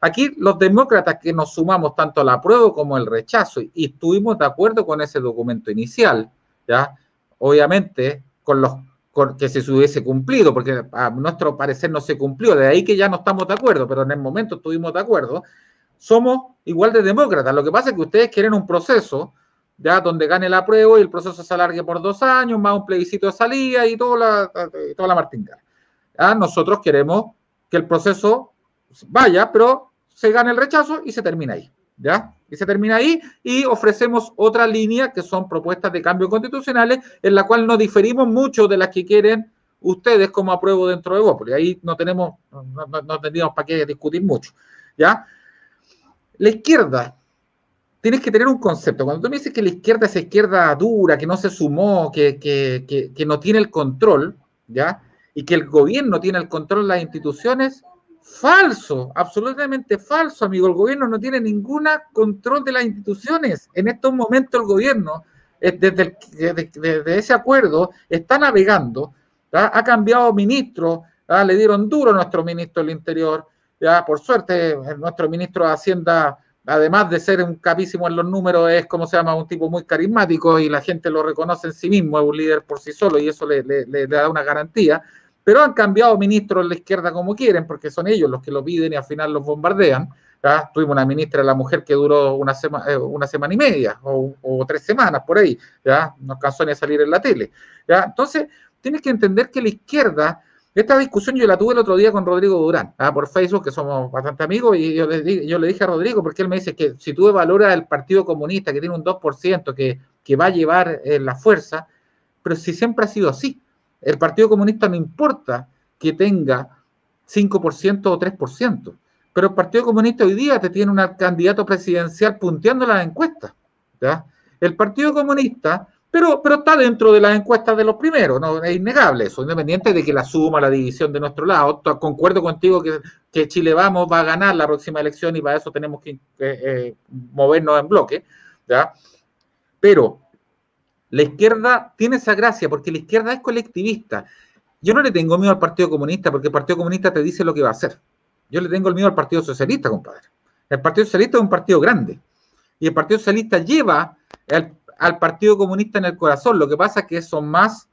Aquí los demócratas que nos sumamos tanto a la prueba como al rechazo y, y estuvimos de acuerdo con ese documento inicial, ¿ya? Obviamente con los con, que se hubiese cumplido, porque a nuestro parecer no se cumplió, de ahí que ya no estamos de acuerdo, pero en el momento estuvimos de acuerdo, somos igual de demócratas. Lo que pasa es que ustedes quieren un proceso ya donde gane la prueba y el proceso se alargue por dos años, más un plebiscito de salida y toda la, toda la martingala. ¿Ya? Nosotros queremos que el proceso vaya, pero se gane el rechazo y se termina ahí. ¿Ya? Y se termina ahí y ofrecemos otra línea que son propuestas de cambio constitucionales en la cual no diferimos mucho de las que quieren ustedes como apruebo dentro de porque ahí no tenemos, no, no, no tendríamos para qué discutir mucho. ¿Ya? La izquierda, tienes que tener un concepto. Cuando tú me dices que la izquierda es izquierda dura, que no se sumó, que, que, que, no tiene el control, ¿ya? Y que el gobierno tiene el control de las instituciones, falso, absolutamente falso, amigo. El gobierno no tiene ningún control de las instituciones. En estos momentos el gobierno, desde, el, desde, ese acuerdo, está navegando, ha cambiado ministro, le dieron duro a nuestro ministro del Interior, ya, por suerte, nuestro ministro de Hacienda, además de ser un capísimo en los números, es como se llama, un tipo muy carismático y la gente lo reconoce en sí mismo, es un líder por sí solo y eso le, le, le da una garantía. Pero han cambiado ministros en la izquierda como quieren, porque son ellos los que lo piden y al final los bombardean. ¿ya? Tuvimos una ministra de la mujer que duró una, sema, eh, una semana y media o, o, tres semanas por ahí, ¿ya? no alcanzó ni a salir en la tele. ¿ya? Entonces, tienes que entender que la izquierda esta discusión yo la tuve el otro día con Rodrigo Durán, ¿ah? por Facebook, que somos bastante amigos, y yo le, dije a Rodrigo, porque él me dice que si tú valoras el Partido Comunista, que tiene un 2%, que, que va a llevar eh, la fuerza, pero si siempre ha sido así, el Partido Comunista no importa que tenga 5% o 3%, pero el Partido Comunista hoy día te tiene un candidato presidencial punteando las encuestas. ¿ya? El Partido Comunista pero, pero está dentro de las encuestas de los primeros, no es innegable eso, independiente de que la suma, la división de nuestro lado. Concuerdo contigo que, que Chile Vamos va a ganar la próxima elección y para eso tenemos que eh, movernos en bloque, ¿ya? Pero la izquierda tiene esa gracia porque la izquierda es colectivista. Yo no le tengo miedo al Partido Comunista porque el Partido Comunista te dice lo que va a hacer. Yo le tengo el miedo al Partido Socialista, compadre. El Partido Socialista es un partido grande y el Partido Socialista lleva el al Partido Comunista en el corazón. Lo que pasa es que son más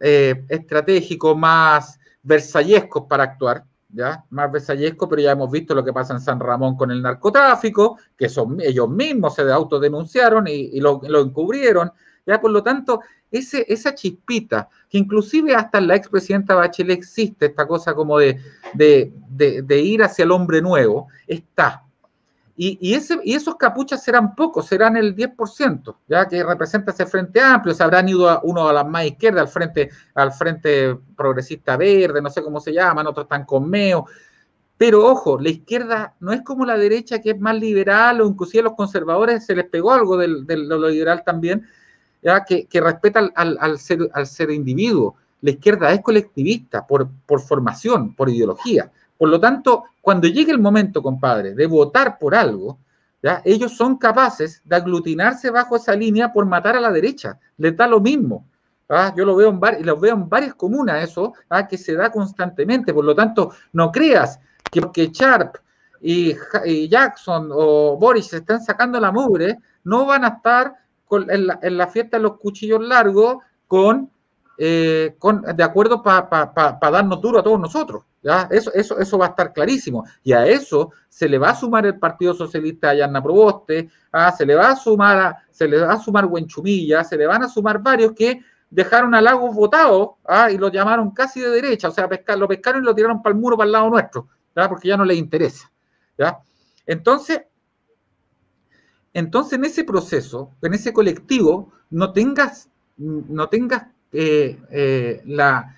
eh, estratégicos, más versallescos para actuar, ¿ya? Más versallescos, pero ya hemos visto lo que pasa en San Ramón con el narcotráfico, que son ellos mismos se autodenunciaron y, y lo, encubrieron, ¿ya? Por lo tanto, esa chispita, que inclusive hasta la expresidenta Bachelet existe esta cosa como de ir hacia el hombre nuevo, está, y, ese, y, esos capuchas serán pocos, serán el 10%, ya que representa ese frente amplio, se habrán ido a, uno a la más izquierda, al frente, al frente progresista verde, no sé cómo se llaman, otros están con Meo. Pero ojo, la izquierda no es como la derecha que es más liberal o inclusive a los conservadores se les pegó algo de lo liberal también, ya que, que respeta al, al, al, ser, al ser individuo. La izquierda es colectivista por, por formación, por ideología. Por lo tanto, cuando llegue el momento, compadre, de votar por algo, ellos son capaces de aglutinarse bajo esa línea por matar a la derecha. Les da lo mismo. ¿ah? Yo lo veo en, var veo en varias comunas, eso, ¿ah? que se da constantemente. Por lo tanto, no creas que porque Sharp y, Jackson o Boris se están sacando la mugre, no van a estar con, en, la, fiesta de los cuchillos largos con, eh, de acuerdo para pa, pa, pa darnos duro a todos nosotros. ¿Ya? Eso, eso, eso va a estar clarísimo. Y a eso se le va a sumar el Partido Socialista a Yanna Proboste, ¿ah? se le va a sumar a, se le va a sumar Huenchumilla, se le van a sumar varios que dejaron a Lagos votado ¿ah? y lo llamaron casi de derecha, o sea, lo pescaron y lo tiraron para el muro, para el lado nuestro, porque ya no les interesa. ¿ya? Entonces, entonces, en ese proceso, en ese colectivo, no tengas, no tengas eh, eh, la,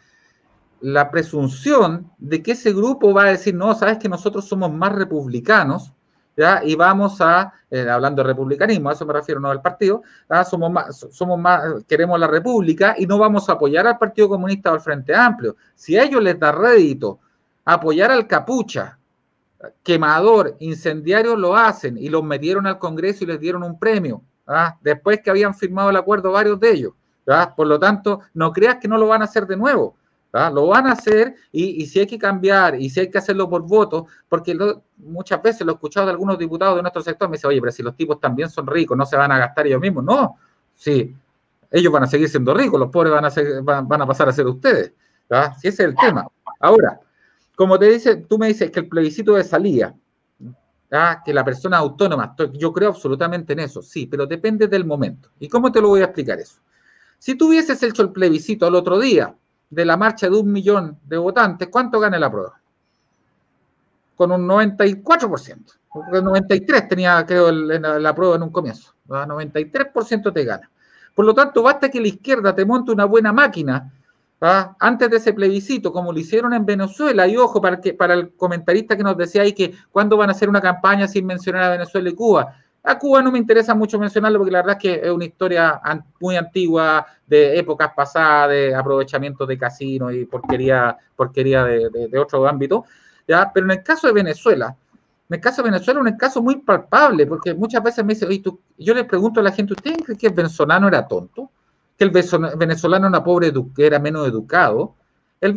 la presunción de que ese grupo va a decir, no, sabes que nosotros somos más republicanos, ¿ya? y vamos a, eh, hablando de republicanismo, a eso me refiero, no al partido, somos más, somos más, queremos la república y no vamos a apoyar al Partido Comunista o al Frente Amplio. Si a ellos les da rédito apoyar al capucha, quemador, incendiario, lo hacen y los metieron al Congreso y les dieron un premio, después que habían firmado el acuerdo varios de ellos. Por lo tanto, no creas que no lo van a hacer de nuevo. Lo van a hacer y, si hay que cambiar y si hay que hacerlo por voto, porque muchas veces lo he escuchado de algunos diputados de nuestro sector, me dicen, oye, pero si los tipos también son ricos, no se van a gastar ellos mismos. No, sí, ellos van a seguir siendo ricos, los pobres van a, van, a pasar a ser ustedes. Si ese es el tema. Ahora, como te dice, tú me dices que el plebiscito de salida, que la persona autónoma, yo creo absolutamente en eso, sí, pero depende del momento. ¿Y cómo te lo voy a explicar eso? Si tú hubieses hecho el plebiscito el otro día, de la marcha de un millón de votantes, ¿cuánto gana la prueba? Con un 94%. Porque el 93 tenía, creo, la, prueba en un comienzo. El 93% te gana. Por lo tanto, basta que la izquierda te monte una buena máquina antes de ese plebiscito, como lo hicieron en Venezuela. Y ojo, para, que, para el comentarista que nos decía ahí que cuándo van a hacer una campaña sin mencionar a Venezuela y Cuba. A Cuba no me interesa mucho mencionarlo porque la verdad es que es una historia muy antigua, de épocas pasadas, de aprovechamiento de casinos y porquería, porquería de, de, otro ámbito. ¿ya? Pero en el caso de Venezuela, en el caso de Venezuela es un caso muy palpable, porque muchas veces me dicen, oye, tú, yo le pregunto a la gente, ¿usted cree que el venezolano era tonto? ¿Que el venezolano era pobre, era menos educado? El,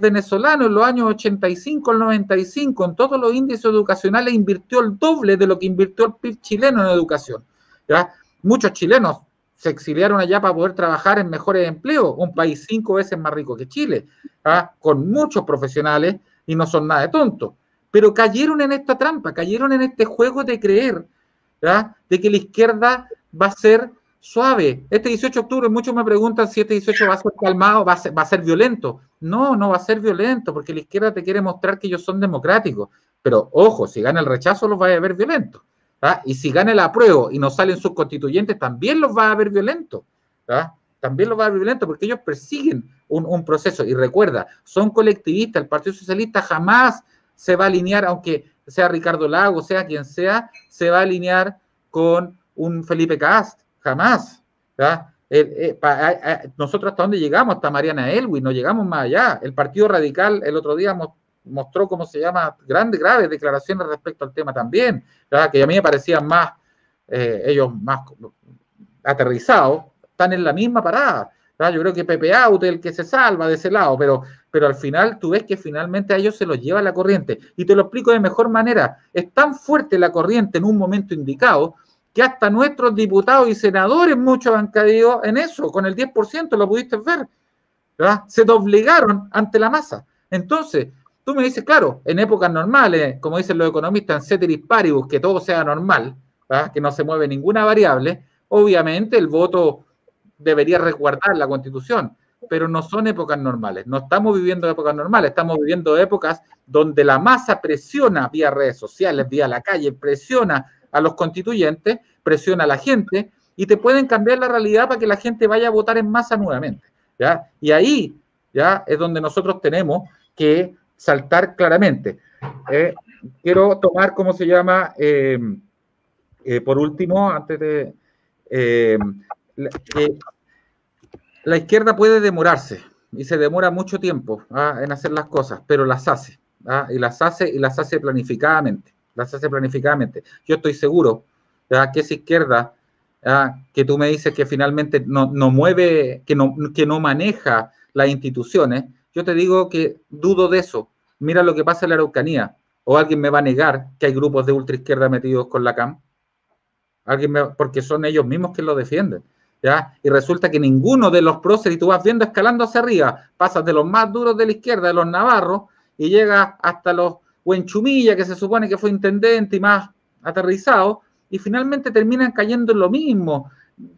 venezolano en los años 85 al 95 en todos los índices educacionales invirtió el doble de lo que invirtió el PIB chileno en educación. Muchos chilenos se exiliaron allá para poder trabajar en mejores empleos, un país cinco veces más rico que Chile, con muchos profesionales y no son nada de tontos. Pero cayeron en esta trampa, cayeron en este juego de creer de que la izquierda va a ser suave. Este 18 de octubre, muchos me preguntan si este 18 va a ser calmado, va a ser, va a ser violento. No, no va a ser violento, porque la izquierda te quiere mostrar que ellos son democráticos. Pero ojo, si gana el rechazo, los va a ver violentos. Y si gana el apruebo y no salen sus constituyentes, también los va a ver violentos. También los va a ver violentos, porque ellos persiguen un, un proceso. Y recuerda, son colectivistas. El Partido Socialista jamás se va a alinear, aunque sea Ricardo Lago, sea quien sea, se va a alinear con un Felipe Cast jamás. Eh, nosotros hasta dónde llegamos, hasta Mariana Elwin, no llegamos más allá. El Partido Radical el otro día mostró, ¿cómo se llama?, grandes, graves declaraciones respecto al tema también, que a mí me parecían más, eh, ellos más aterrizados, están en la misma parada. Yo creo que Pepe Auto es el que se salva de ese lado, pero, pero al final tú ves que finalmente a ellos se los lleva la corriente. Y te lo explico de mejor manera. Es tan fuerte la corriente en un momento indicado que hasta nuestros diputados y senadores, muchos han caído en eso, con el 10%, lo pudiste ver, se doblegaron ante la masa. Entonces, tú me dices, claro, en épocas normales, como dicen los economistas, en ceteris paribus, que todo sea normal, que no se mueve ninguna variable, obviamente el voto debería resguardar la constitución, pero no son épocas normales, no estamos viviendo épocas normales, estamos viviendo épocas donde la masa presiona vía redes sociales, vía la calle, presiona a los constituyentes, presiona a la gente y te pueden cambiar la realidad para que la gente vaya a votar en masa nuevamente. ¿ya? Y ahí ya es donde nosotros tenemos que saltar claramente. Eh, quiero tomar, ¿cómo se llama? Eh, eh, por último, antes de... La, la, izquierda puede demorarse y se demora mucho tiempo ¿ah? en hacer las cosas, pero las hace. ¿ah? Y las hace y las hace planificadamente las hace planificadamente. Yo estoy seguro que esa izquierda, que tú me dices que finalmente no, mueve, que no, que no maneja las instituciones, yo te digo que dudo de eso. Mira lo que pasa en la Araucanía. ¿O alguien me va a negar que hay grupos de ultraizquierda metidos con la CAM? ¿Alguien porque son ellos mismos que lo defienden. ¿ya? Y resulta que ninguno de los próceres, tú vas viendo escalando hacia arriba, pasas de los más duros de la izquierda, de los navarros, y llega hasta los Huenchumilla, que se supone que fue intendente y más aterrizado, y finalmente terminan cayendo en lo mismo,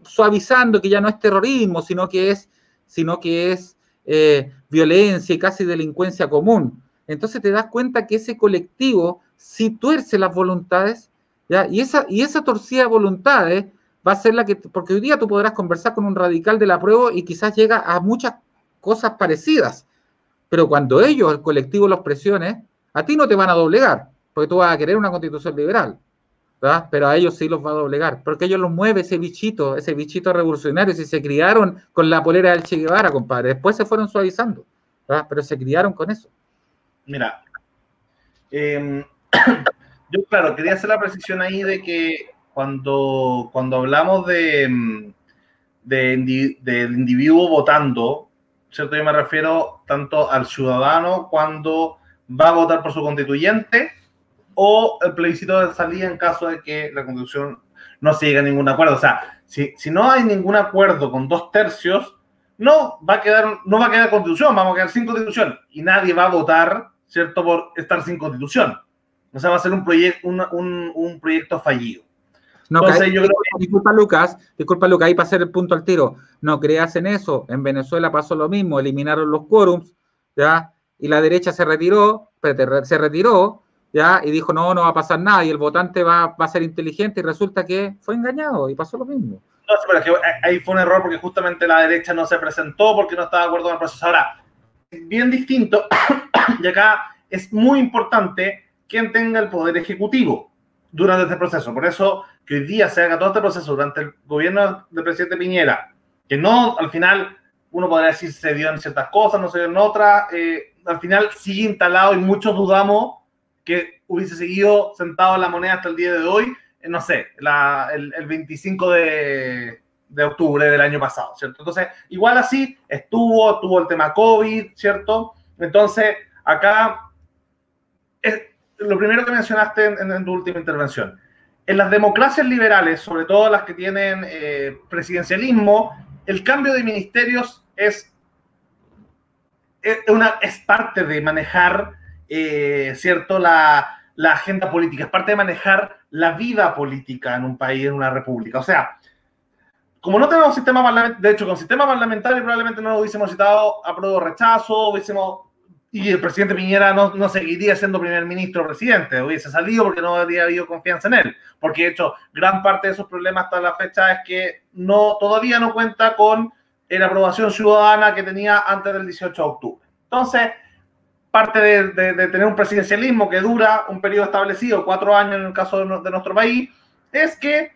suavizando que ya no es terrorismo, sino que es, sino que es eh, violencia y casi delincuencia común. Entonces te das cuenta que ese colectivo si tuerce las voluntades, ¿ya? Y, esa, y esa torcida de voluntades va a ser la que, porque hoy día tú podrás conversar con un radical de la prueba y quizás llega a muchas cosas parecidas, pero cuando ellos, el colectivo, los presione, a ti no te van a doblegar, porque tú vas a querer una constitución liberal, ¿verdad? pero a ellos sí los va a doblegar, porque ellos los mueve ese bichito, ese bichito revolucionario, si se criaron con la polera del Che Guevara, compadre, después se fueron suavizando, ¿verdad? pero se criaron con eso. Mira, eh, [COUGHS] yo, claro, quería hacer la precisión ahí de que cuando, cuando hablamos de, de, del individuo votando, ¿cierto? Yo me refiero tanto al ciudadano cuando va a votar por su constituyente o el plebiscito de salida en caso de que la constitución no se llegue a ningún acuerdo. O sea, si, si no hay ningún acuerdo con dos tercios, no va a quedar, no va a quedar constitución, vamos a quedar sin constitución y nadie va a votar, ¿cierto?, por estar sin constitución. O sea, va a ser un, proyecto un, un, un, proyecto fallido. No, Entonces, yo creo que... Disculpa, Lucas, disculpa, Lucas, ahí para hacer el punto al tiro. No creas en eso. En Venezuela pasó lo mismo, eliminaron los quórums, ¿ya? Y la derecha se retiró, se retiró, ¿ya? Y dijo, no, no va a pasar nada, y el votante va, va a ser inteligente, y resulta que fue engañado, y pasó lo mismo. No, pero es que ahí fue un error porque justamente la derecha no se presentó porque no estaba de acuerdo con el proceso. Ahora, bien distinto, [COUGHS] y acá es muy importante quien tenga el poder ejecutivo durante este proceso. Por eso que hoy día se haga todo este proceso durante el gobierno del presidente Piñera, que no al final uno podría decir se dio en ciertas cosas, no se dio en otras, eh, al final sigue instalado y muchos dudamos que hubiese seguido sentado en la moneda hasta el día de hoy, eh, no sé, el, el, 25 de, de, octubre del año pasado, ¿cierto? Entonces, igual así estuvo, tuvo el tema COVID, ¿cierto? Entonces, acá es, lo primero que mencionaste en, en, tu última intervención. En las democracias liberales, sobre todo las que tienen eh, presidencialismo, el cambio de ministerios es, es, una, es parte de manejar, eh, ¿cierto?, la, la agenda política, es parte de manejar la vida política en un país, en una república. O sea, como no tenemos sistema parlamentario, de hecho, con sistema parlamentario probablemente no lo hubiésemos citado a prueba rechazo, hubiésemos y el presidente Piñera no, no, seguiría siendo primer ministro presidente, hubiese salido porque no habría habido confianza en él. Porque, de hecho, gran parte de esos problemas hasta la fecha es que no, todavía no cuenta con la aprobación ciudadana que tenía antes del 18 de octubre. Entonces, parte de, tener un presidencialismo que dura un periodo establecido, cuatro años en el caso de, nuestro país, es que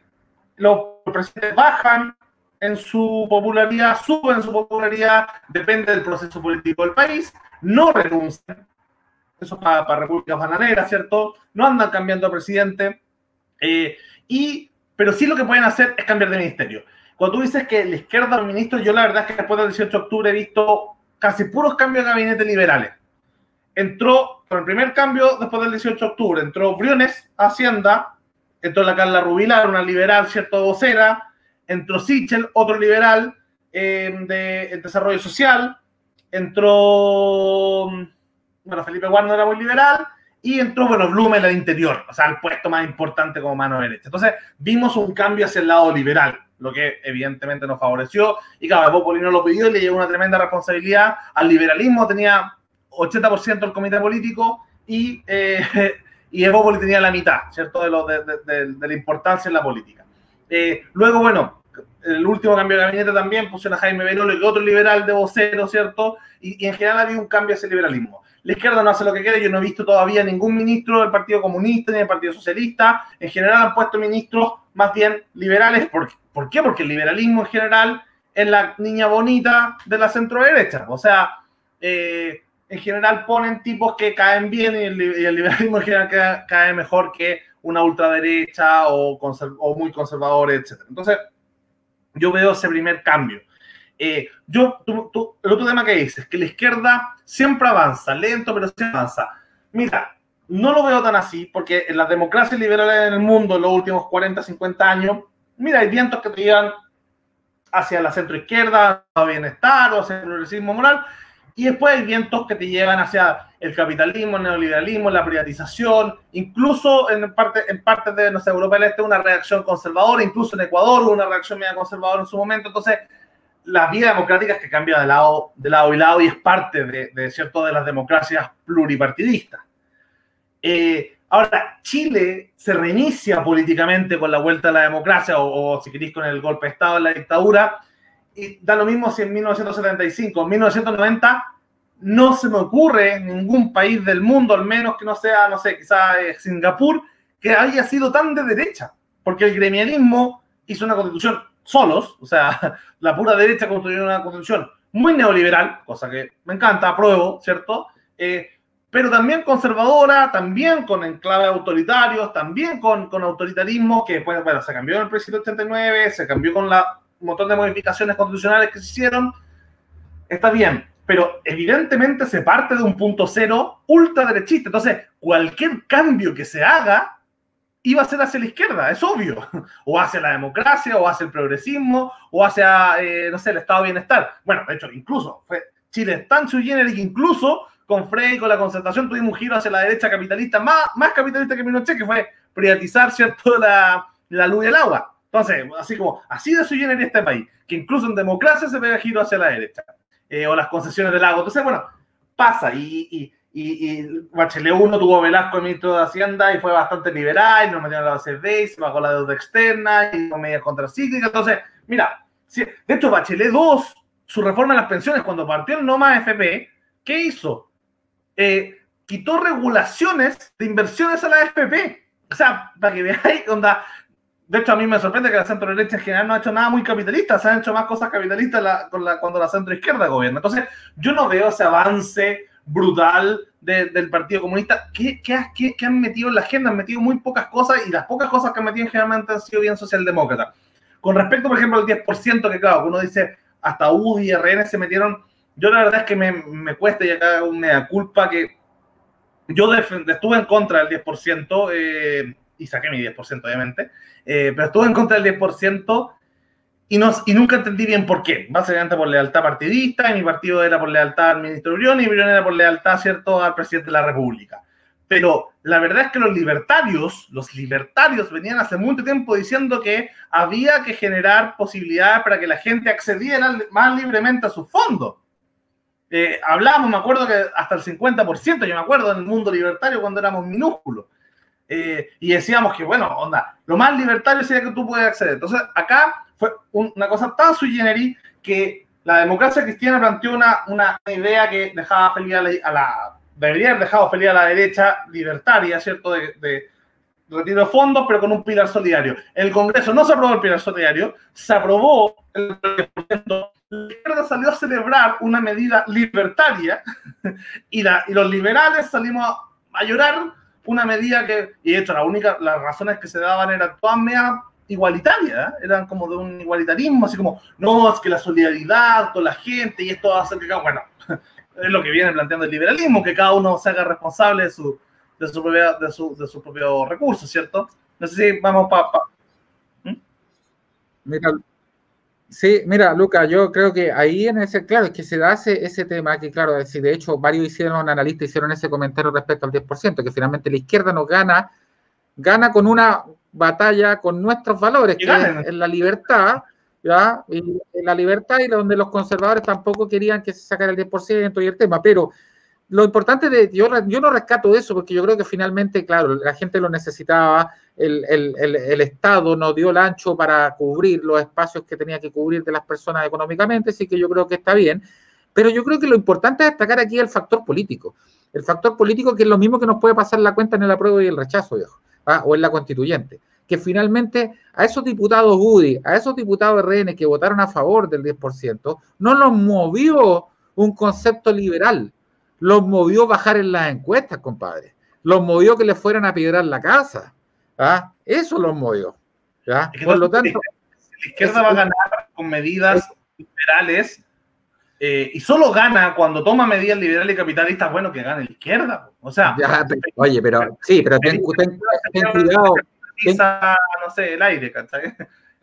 los presidentes bajan en su popularidad, suben su popularidad, depende del proceso político del país, no renuncian, eso para, para repúblicas bananeras, ¿cierto? No andan cambiando de presidente, eh, y, pero sí lo que pueden hacer es cambiar de ministerio. Cuando tú dices que la izquierda los ministros, yo la verdad es que después del 18 de octubre he visto casi puros cambios de gabinete liberales. Entró, con el primer cambio después del 18 de octubre, entró Briones, Hacienda, entró la Carla Rubilar, una liberal, ¿cierto? Vocera, entró Sichel, otro liberal eh, de, de desarrollo social, entró, bueno, Felipe Guarno era muy liberal, y entró, bueno, Blumen al interior, o sea, el puesto más importante como mano derecha. Entonces, vimos un cambio hacia el lado liberal, lo que evidentemente nos favoreció, y claro, Evópoli no lo pidió y le llevó una tremenda responsabilidad al liberalismo, tenía 80% del comité político, y, eh, [LAUGHS] y Evópoli tenía la mitad, ¿cierto?, de, lo, de, de, de la importancia en la política. Eh, luego, bueno, el último cambio de gabinete también pusieron a Jaime Benolo y otro liberal de vocero, ¿cierto? Y, y, en general había un cambio hacia el liberalismo. La izquierda no hace lo que quiere, yo no he visto todavía ningún ministro del Partido Comunista ni del Partido Socialista. En general han puesto ministros más bien liberales. ¿Por, ¿por qué? Porque el liberalismo en general es la niña bonita de la centro derecha. O sea, eh, en general ponen tipos que caen bien y el, y el liberalismo en general cae, cae, mejor que una ultraderecha o, o muy conservadores, etc. Entonces, yo veo ese primer cambio. Eh, yo, tú, tú, el otro tema que dices, que la izquierda siempre avanza, lento, pero siempre avanza. Mira, no lo veo tan así, porque en las democracias liberales en el mundo, en los últimos 40, 50 años, mira, hay vientos que te llevan hacia la centroizquierda, a bienestar o hacia el progresismo moral, Y después hay vientos que te llevan hacia el capitalismo, el neoliberalismo, la privatización, incluso en parte, en partes de Europa del Este una reacción conservadora, incluso en Ecuador una reacción media conservadora en su momento. Entonces, la vida democrática es que cambia de lado, de lado y lado y es parte de, de cierto de las democracias pluripartidistas. Eh, ahora, Chile se reinicia políticamente con la vuelta a la democracia o, o si queréis con el golpe de Estado en la dictadura y da lo mismo si en 1975, en 1990 no se me ocurre ningún país del mundo, al menos que no sea, no sé, quizá eh, Singapur, que haya sido tan de derecha, porque el gremialismo hizo una constitución solos, o sea, [LAUGHS] la pura derecha construyó una constitución muy neoliberal, cosa que me encanta, apruebo, ¿cierto? Eh, pero también conservadora, también con enclaves autoritarios, también con, con autoritarismo, que después, bueno, se cambió en el presidente 89, se cambió con la un montón de modificaciones constitucionales que se hicieron, está bien, pero evidentemente se parte de un punto cero ultraderechista. Entonces, cualquier cambio que se haga iba a ser hacia la izquierda, es obvio, [LAUGHS] o hacia la democracia, o hacia el progresismo, o hacia, eh, no sé, el estado de bienestar. Bueno, de hecho, incluso fue Chile es tan sui que incluso con Frey, con la concertación, tuvimos un giro hacia la derecha capitalista, más, más capitalista que Pinochet, que fue privatizar, ¿cierto?, la, la luz y el agua. Entonces, así como, así de su en este país, que incluso en democracia se pega giro hacia la derecha, eh, o las concesiones del lago. Entonces, bueno, pasa, y, y, y, Bachelet 1 tuvo Velasco ministro de Hacienda y fue bastante liberal, no metieron la CFD, se pagó la deuda externa, y con medidas contracíclicas. Entonces, mira, de hecho, Bachelet 2, su reforma de las pensiones, cuando partió el NOMA FP, ¿qué hizo? Eh, quitó regulaciones de inversiones a la FP. O sea, para que veáis, onda, de hecho, a mí me sorprende que la centro derecha en general no ha hecho nada muy capitalista, se han hecho más cosas capitalistas cuando la centro izquierda gobierna. Entonces, yo no veo ese avance brutal del Partido Comunista. ¿Qué, han metido en la agenda? Han metido muy pocas cosas y las pocas cosas que han metido generalmente han sido bien socialdemócratas. Con respecto, por ejemplo, al 10%, que claro, uno dice hasta UDI y RN se metieron. Yo la verdad es que me, me cuesta y acá una culpa que yo estuve en contra del 10%. Eh, y saqué mi 10%, obviamente, eh, pero estuve en contra del 10% y, no, y nunca entendí bien por qué. Básicamente por lealtad partidista, y mi partido era por lealtad al ministro Urión y Urión era por lealtad, ¿cierto?, al presidente de la República. Pero la verdad es que los libertarios, los libertarios venían hace mucho tiempo diciendo que había que generar posibilidades para que la gente accediera más libremente a sus fondos. Eh, me acuerdo que hasta el 50%, yo me acuerdo en el mundo libertario cuando éramos minúsculos. Eh, y decíamos que, bueno, onda, lo más libertario sería que tú puedas acceder. Entonces, acá fue una cosa tan sui generis que la democracia cristiana planteó una, una idea que dejaba feliz a la, debería haber dejado feliz a la derecha libertaria, ¿cierto? De, de, retiro de fondos, pero con un pilar solidario. En el Congreso no se aprobó el pilar solidario, se aprobó el la izquierda salió a celebrar una medida libertaria y, la, y los liberales salimos a, llorar una medida que, y de hecho, la única, las razones que se daban eran todas media igualitarias, ¿eh? eran como de un igualitarismo, así como, no, es que la solidaridad con la gente y esto va a hacer que, bueno, [LAUGHS] es lo que viene planteando el liberalismo, que cada uno se haga responsable de su, de su, propia, de su, de su propio recurso, ¿cierto? No sé si vamos para... Pa. ¿Mm? Sí, mira, Luca, yo creo que ahí en ese, claro, es que se da ese, ese tema que, claro, si de hecho varios hicieron, analistas hicieron ese comentario respecto al 10%, que finalmente la izquierda no gana, gana con una batalla con nuestros valores, que es, la libertad, ¿ya? Y la libertad y donde los conservadores tampoco querían que se sacara el 10% y el tema, pero lo importante de, yo, yo no rescato eso porque yo creo que finalmente, claro, la gente lo necesitaba, el, el, el, Estado no dio el ancho para cubrir los espacios que tenía que cubrir de las personas económicamente, así que yo creo que está bien. Pero yo creo que lo importante es destacar aquí el factor político. El factor político que es lo mismo que nos puede pasar la cuenta en el apruebo y el rechazo, viejo, ¿ah? o en la constituyente. Que finalmente a esos diputados UDI, a esos diputados RN que votaron a favor del 10%, no los movió un concepto liberal, los movió bajar en las encuestas, compadre. Los movió que le fueran a piedrar la casa. ¿Ah? Eso lo movió. Por lo tanto. La izquierda va a ganar con medidas liberales eh, y solo gana cuando toma medidas liberales y capitalistas, bueno, que gane la izquierda. O sea. oye, pero sí, pero ten, [LAUGHS] cuidado. no sé, el aire,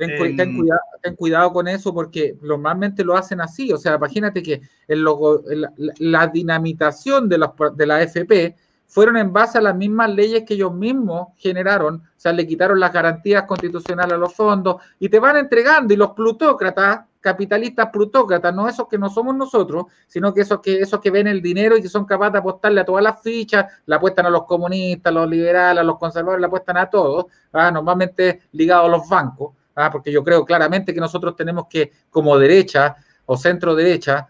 Ten, ten, cuidado, ten, cuidado, con eso porque normalmente lo hacen así. O sea, imagínate que el logo, la, la, dinamitación de, los, de la FP fueron en base a las mismas leyes que ellos mismos generaron, o sea, le quitaron las garantías constitucionales a los fondos y te van entregando y los plutócratas, capitalistas plutócratas, no esos que no somos nosotros, sino que esos que, esos que ven el dinero y que son capaces de apostarle a todas las fichas, la apuestan a los comunistas, a los liberales, a los conservadores, la apuestan a todos, ¿ah? normalmente ligados a los bancos, ¿ah? porque yo creo claramente que nosotros tenemos que, como derecha o centro derecha,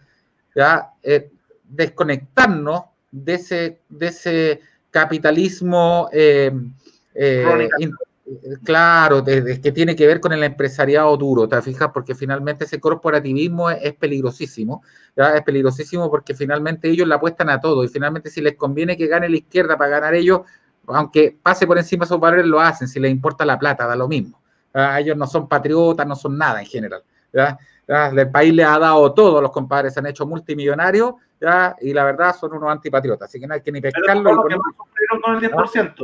eh, desconectarnos de ese, de ese capitalismo eh, eh, claro, que tiene que ver con el empresariado duro, ¿te fijas? Porque finalmente ese corporativismo es, peligrosísimo, es peligrosísimo porque finalmente ellos le apuestan a todo y finalmente si les conviene que gane la izquierda para ganar ellos, aunque pase por encima de sus valores, lo hacen, si les importa la plata, da lo mismo. Ellos no son patriotas, no son nada en general. El país le ha dado todo, los compadres se han hecho multimillonarios ¿ya? y la verdad son unos antipatriotas, así que no hay que ni pescarlo. Pero con el 10%.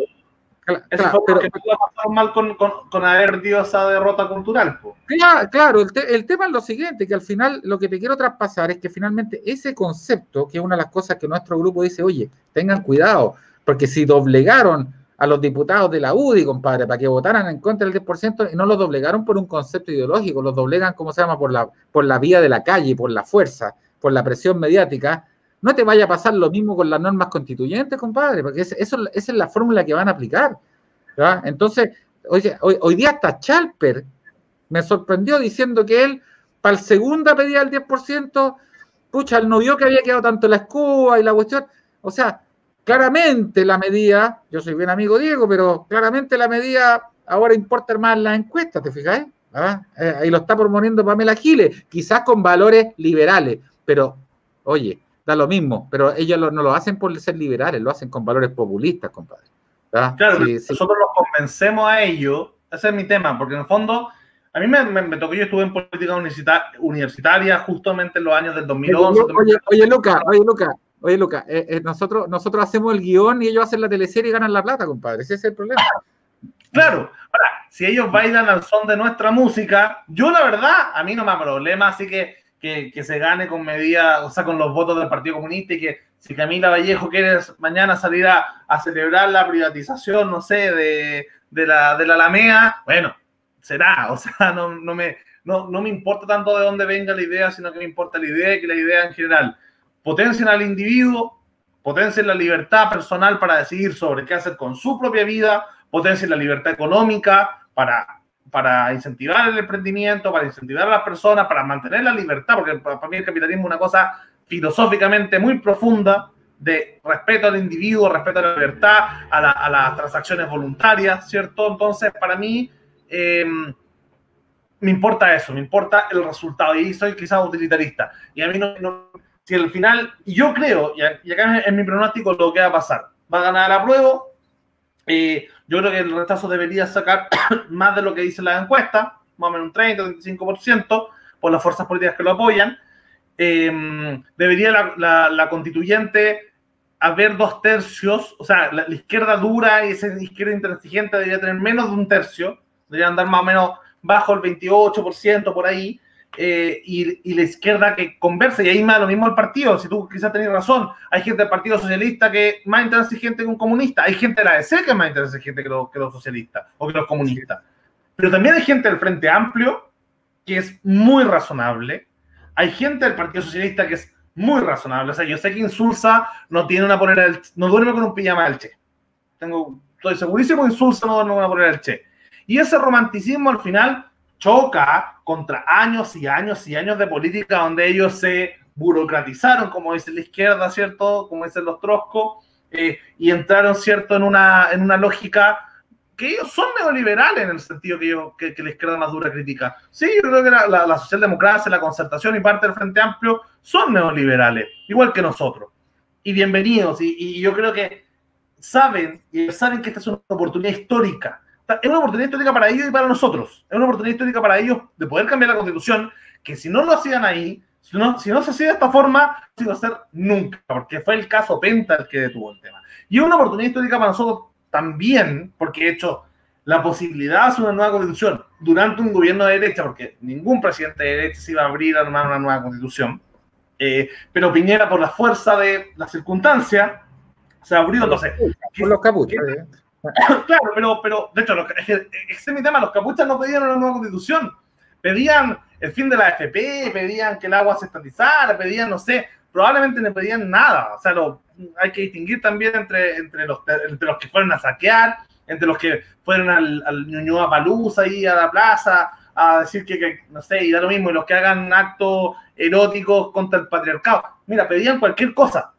Claro, Eso fue porque que mal con, con, con, haber dio esa derrota cultural. Claro, claro el, te, el, tema es lo siguiente, que al final lo que te quiero traspasar es que finalmente ese concepto, que es una de las cosas que nuestro grupo dice, oye, tengan cuidado, porque si doblegaron a los diputados de la UDI, compadre, para que votaran en contra del 10%, y no lo doblegaron por un concepto ideológico, los doblegan, ¿cómo se llama?, por la, por la vía de la calle, por la fuerza, por la presión mediática, no te vaya a pasar lo mismo con las normas constituyentes, compadre, porque eso, esa es la fórmula que van a aplicar. Entonces, hoy, hoy, día hasta Chalper me sorprendió diciendo que él, para el segunda pedía el 10%, pucha, él no vio que había quedado tanto la escuba y la cuestión. O sea, Claramente la medida, yo soy bien amigo Diego, pero claramente la medida ahora importa más las encuestas, ¿te fijáis? ¿Ah? Eh, ahí lo está proponiendo Pamela Giles, quizás con valores liberales, pero oye, da lo mismo, pero ellos no lo hacen por ser liberales, lo hacen con valores populistas, compadre. ¿Ah? Claro, nosotros los convencemos a ellos, ese es mi tema, porque en el fondo, a mí me, me, me tocó, yo estuve en política universitaria justamente en los años del 2011. Oye, oye, oye Luca, oye, Luca, Oye, Luca, eh, eh, nosotros, nosotros hacemos el guion y ellos hacen la teleserie y ganan la plata, compadre. Ese es el problema. Claro. Ahora, si ellos bailan al son de nuestra música, yo la verdad, a mí no me da problema, así que, que, que se gane con medida, o sea, con los votos del Partido Comunista y que si Camila Vallejo quiere mañana salir a, a celebrar la privatización, no sé, de, de, la, de la Alamea, bueno, será, o sea, [LAUGHS] no, no, me, no, no me importa tanto de dónde venga la idea, sino que me importa la idea y que la idea en general potencien al individuo, potencien la libertad personal para decidir sobre qué hacer con su propia vida, potencien la libertad económica para, para incentivar el emprendimiento, para incentivar a las personas, para mantener la libertad, porque para mí el capitalismo es una cosa filosóficamente muy profunda de respeto al individuo, respeto a la libertad, a, la, a las transacciones voluntarias, ¿cierto? Entonces, para mí, eh, me importa eso, me importa el resultado, y soy quizás utilitarista. Y a mí no, no si al final, yo creo, y acá en mi pronóstico lo que va a pasar, va a ganar a prueba, eh, yo creo que el rechazo debería sacar [COUGHS] más de lo que dice la encuesta, más o menos un 30, 35%, por las fuerzas políticas que lo apoyan. Eh, debería la, la, la, constituyente haber dos tercios, o sea, la, la, izquierda dura y esa izquierda intransigente debería tener menos de un tercio, debería andar más o menos bajo el 28% por ahí, eh, y, y, la izquierda que conversa, y ahí más lo mismo el partido, si tú quizás tenés razón, hay gente del Partido Socialista que más intransigente que un comunista, hay gente de la ADC que es más intransigente que, que los socialistas o que los comunistas, pero también hay gente del Frente Amplio que es muy razonable, hay gente del Partido Socialista que es muy razonable, o sea, yo sé que Insulsa no tiene una polera del, no duerme con un pijama del Che, tengo, estoy segurísimo que Insulsa no duerme con una polera del Che, y ese romanticismo al final choca contra años y años y años de política donde ellos se burocratizaron, como dice la izquierda, ¿cierto? Como dicen los troscos, eh, y entraron, ¿cierto?, en una, en una lógica que ellos son neoliberales en el sentido que, yo, que, que la izquierda más dura crítica. Sí, yo creo que la, la, la, socialdemocracia, la concertación y parte del Frente Amplio son neoliberales, igual que nosotros. Y bienvenidos, y, y yo creo que saben, y saben que esta es una oportunidad histórica es una oportunidad histórica para ellos y para nosotros. Es una oportunidad histórica para ellos de poder cambiar la constitución, que si no lo hacían ahí, si no, si no se hacía de esta forma, no se iba a hacer nunca, porque fue el caso Penta el que detuvo el tema. Y es una oportunidad histórica para nosotros también, porque de hecho la posibilidad de hacer una nueva constitución durante un gobierno de derecha, porque ningún presidente de derecha se iba a abrir a armar una nueva constitución, eh, pero Piñera, por la fuerza de la circunstancia, se abrió. Entonces, por los capuchas. ¿eh? Claro, pero, pero de hecho, ese es mi tema. Los capuchas no pedían una nueva constitución, pedían el fin de la FP, pedían que el agua se estatizara, pedían, no sé, probablemente no pedían nada. O sea, hay que distinguir también entre, entre, los, entre los que fueron a saquear, entre los que fueron al, al Ñuñoa Palusa ahí a la plaza, a decir que, no sé, y da lo mismo, y los que hagan actos eróticos contra el patriarcado. Mira, pedían cualquier cosa.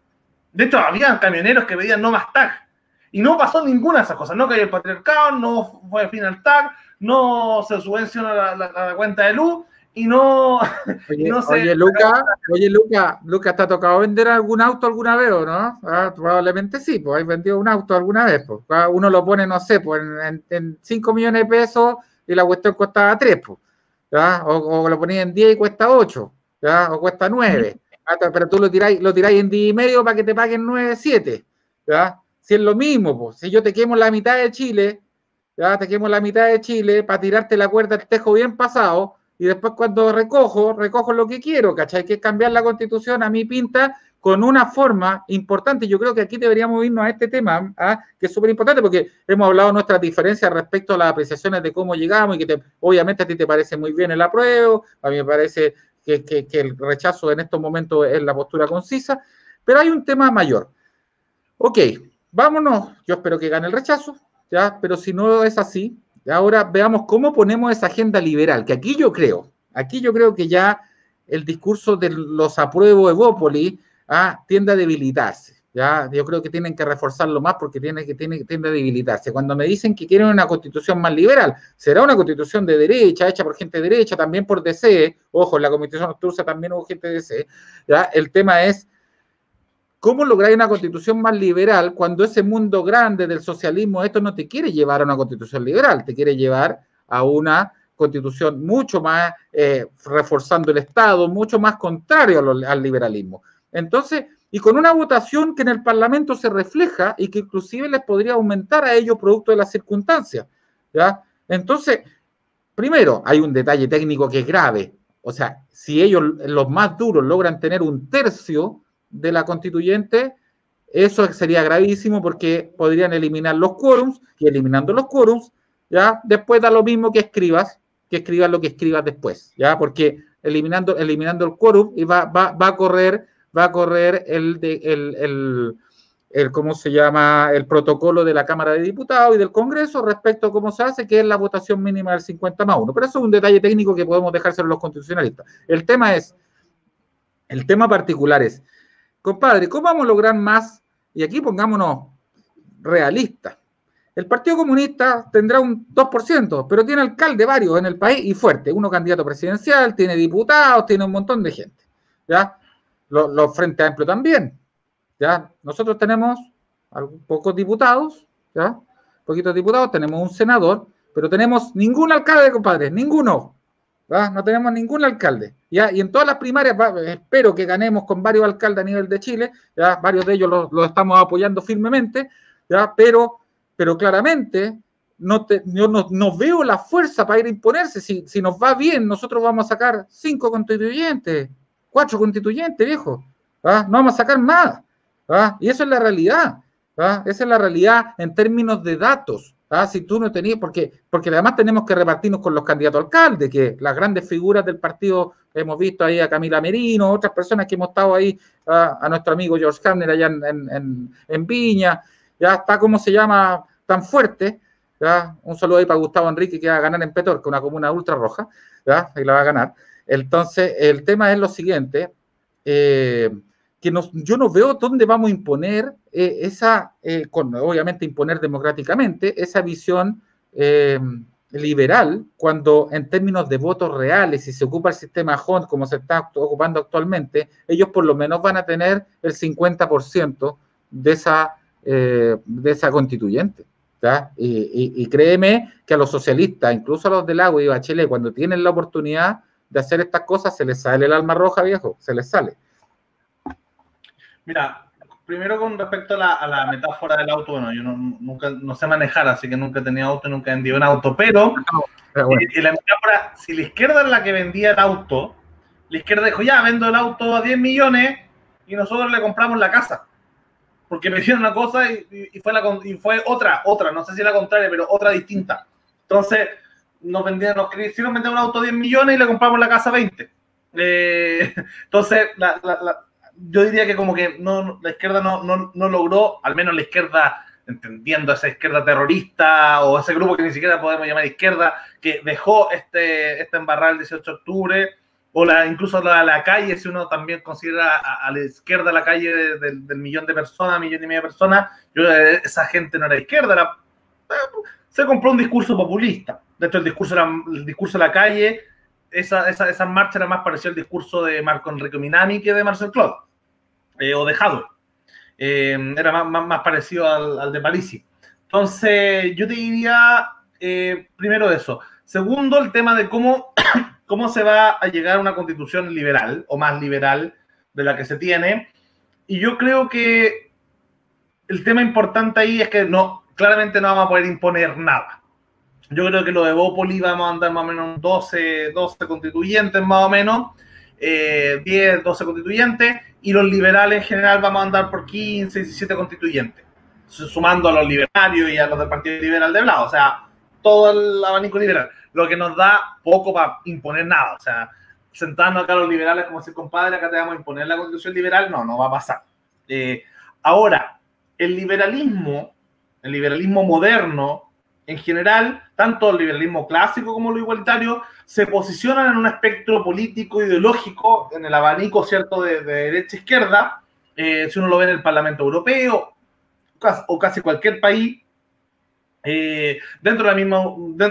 De hecho, habían camioneros que pedían no más tag. Y no pasó ninguna de esas cosas. No cayó el patriarcado, no fue fin al tag, no se subvencionó la, cuenta de luz y no, [LAUGHS] oye, no Oye, Luca, oye, Luca, Luca, ¿te ha tocado vender algún auto alguna vez o no? Ah, probablemente sí, pues hay vendido un auto alguna vez. Pues. Ah, uno lo pone, no sé, pues en, 5 millones de pesos y la cuestión costaba 3, pues, O, lo ponía en 10 y cuesta 8, ¿ya? O cuesta 9. Ah, pero tú lo tiráis, lo tiráis en 10 y medio para que te paguen 9, 7, ¿ya? Si es lo mismo, pues, si yo te quemo la mitad de Chile, te quemo la mitad de Chile para tirarte la cuerda del tejo bien pasado, y después cuando recojo, recojo lo que quiero, ¿cachai? Que es cambiar la constitución a mi pinta con una forma importante. Yo creo que aquí deberíamos irnos a este tema, ¿ah? que es súper importante porque hemos hablado nuestras diferencias respecto a las apreciaciones de cómo llegamos y que obviamente a ti te parece muy bien el apruebo, a mí me parece que, que, el rechazo en estos momentos es la postura concisa, pero hay un tema mayor. Ok, vámonos, yo espero que gane el rechazo, ¿ya? pero si no es así, Ahora veamos cómo ponemos esa agenda liberal, que aquí yo creo, aquí yo creo que ya el discurso de los apruebos Evópolis ah, tiende a debilitarse. ¿ya? Yo creo que tienen que reforzarlo más porque tiene que, tiene, tiende a debilitarse. Cuando me dicen que quieren una constitución más liberal, será una constitución de derecha, hecha por gente de derecha, también por DC, ojo, en la constitución turca también hubo gente de DC. ¿ya? El tema es ¿Cómo lograr una constitución más liberal cuando ese mundo grande del socialismo, esto no te quiere llevar a una constitución liberal, te quiere llevar a una constitución mucho más eh, reforzando el Estado, mucho más contrario al liberalismo? Entonces, y con una votación que en el Parlamento se refleja y que inclusive les podría aumentar a ellos producto de las circunstancias. ¿ya? Entonces, primero, hay un detalle técnico que es grave. O sea, si ellos, los más duros, logran tener un tercio, de la constituyente, eso sería gravísimo porque podrían eliminar los quórums y eliminando los quórums, ya después da lo mismo que escribas, que escribas lo que escribas después, ya porque eliminando, eliminando el quórum y va, va, va a correr, va a correr el, de, el, el, el, ¿cómo se llama? El protocolo de la Cámara de Diputados y del Congreso respecto a cómo se hace, que es la votación mínima del 50 más 1. Pero eso es un detalle técnico que podemos dejárselo a los constitucionalistas. El tema es, el tema particular es, Compadre, ¿cómo vamos a lograr más? Y aquí pongámonos realistas. El Partido Comunista tendrá un 2%, pero tiene alcalde varios en el país y fuerte. Uno candidato presidencial, tiene diputados, tiene un montón de gente. ¿ya? Los, los Frente Amplio también. ¿ya? Nosotros tenemos pocos diputados, ¿ya? Poquitos diputados, tenemos un senador, pero tenemos ningún alcalde, compadre, ninguno. No tenemos ningún alcalde. ¿ya? Y en todas las primarias espero que ganemos con varios alcaldes a nivel de Chile, ¿ya? varios de ellos los, estamos apoyando firmemente, ¿ya? Pero, pero claramente no, yo no, veo la fuerza para ir a imponerse. Si, si nos va bien, nosotros vamos a sacar cinco constituyentes, cuatro constituyentes, viejo. No vamos a sacar más. Y eso es la realidad. Esa es la realidad en términos de datos. Ah, si tú no tenías, porque, porque además tenemos que repartirnos con los candidatos alcaldes, que las grandes figuras del partido, hemos visto ahí a Camila Merino, otras personas que hemos estado ahí, a, nuestro amigo George Hamner allá en, Viña, ya está, como se llama? Tan fuerte, ¿ya? Un saludo ahí para Gustavo Enrique que va a ganar en Petor, que una comuna ultra roja, ¿ya? Y la va a ganar. Entonces, el tema es lo siguiente, eh, que yo no veo dónde vamos a imponer eh, esa, eh, obviamente imponer democráticamente, esa visión eh, liberal, cuando en términos de votos reales, si se ocupa el sistema HOND como se está ocupando actualmente, ellos por lo menos van a tener el 50% de esa, de esa constituyente. Y, y, créeme que a los socialistas, incluso a los del agua y Bachelet, cuando tienen la oportunidad de hacer estas cosas, se les sale el alma roja, viejo, se les sale. Mira, primero con respecto a la, metáfora del auto, bueno, yo nunca no sé manejar, así que nunca he tenido auto, nunca he vendido un auto, pero, eh, la metáfora, si la izquierda es la que vendía el auto, la izquierda dijo, ya, vendo el auto a 10 millones y nosotros le compramos la casa. Porque me hicieron una cosa y, fue la, y fue otra, otra, no sé si la contraria, pero otra distinta. Entonces, nos vendieron, nos hicieron vender un auto a 10 millones y le compramos la casa a 20. Eh, [LAUGHS] entonces, la, yo diría que como que no, la izquierda no, no, no, logró, al menos la izquierda, entendiendo esa izquierda terrorista o ese grupo que ni siquiera podemos llamar izquierda, que dejó este, esta embarrada el 18 de octubre, o la, incluso la, la calle, si uno también considera a, la izquierda la calle del, millón de personas, millón y medio de personas, yo, esa gente no era izquierda, eh, se compró un discurso populista. De hecho, el discurso, era, el discurso de la calle, esa, esa, esa marcha era más parecida al discurso de Marco Enrique Minami que de Marcel Claude. Eh, o dejado. Eh, era más, más, parecido al, al, de Parisi. Entonces, yo te diría, eh, primero eso. Segundo, el tema de cómo, [CLEARS THROAT] cómo se va a llegar a una constitución liberal o más liberal de la que se tiene. Y yo creo que el tema importante ahí es que no, claramente no vamos a poder imponer nada. Yo creo que lo de Bópoli vamos a andar más o menos 12, 12 constituyentes más o menos, 10, 12 constituyentes y los liberales en general vamos a andar por 15, 17 constituyentes, sumando a los liberarios y a los del Partido Liberal de Blau, o sea, todo el abanico liberal, lo que nos da poco para imponer nada, o sea, sentarnos acá los liberales como si compadre, acá te vamos a imponer la constitución liberal, no, no va a pasar. Eh, ahora, el liberalismo, el liberalismo moderno, en general, tanto el liberalismo clásico como lo igualitario, se posicionan en un espectro político, ideológico, en el abanico, ¿cierto?, de, derecha-izquierda, eh, si uno lo ve en el Parlamento Europeo o casi cualquier país, eh, dentro, de la misma,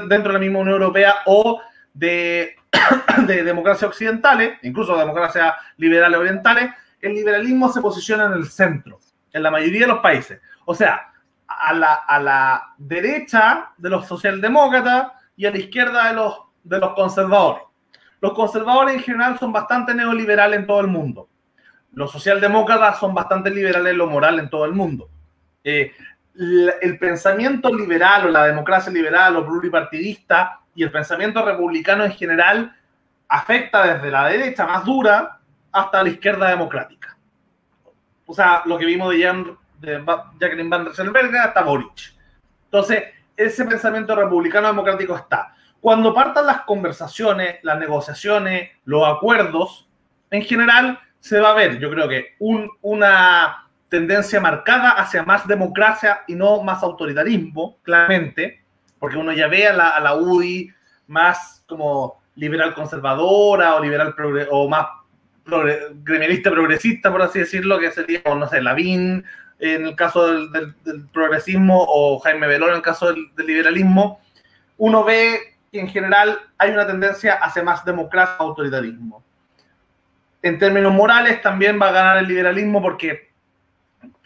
dentro de la misma Unión Europea o de, [COUGHS] de democracias occidentales, incluso democracias liberales orientales, el liberalismo se posiciona en el centro, en la mayoría de los países. O sea, a la, a la derecha de los socialdemócratas y a la izquierda de los, de los conservadores. Los conservadores en general son bastante neoliberales en todo el mundo. Los socialdemócratas son bastante liberales en lo moral en todo el mundo. Eh, el pensamiento liberal o la democracia liberal o pluripartidista y el pensamiento republicano en general afecta desde la derecha más dura hasta la izquierda democrática. O sea, lo que vimos de Jan de Jacqueline Van Rieselberg hasta Boric. Entonces, ese pensamiento republicano democrático está. Cuando partan las conversaciones, las negociaciones, los acuerdos, en general se va a ver, yo creo que una tendencia marcada hacia más democracia y no más autoritarismo, claramente, porque uno ya ve a la, a la UDI más como liberal conservadora o liberal o más gremialista progresista, por así decirlo, que sería, no sé, Lavín en el caso del, progresismo o Jaime Belón en el caso del, liberalismo, uno ve que en general hay una tendencia hacia más democracia autoritarismo. En términos morales también va a ganar el liberalismo porque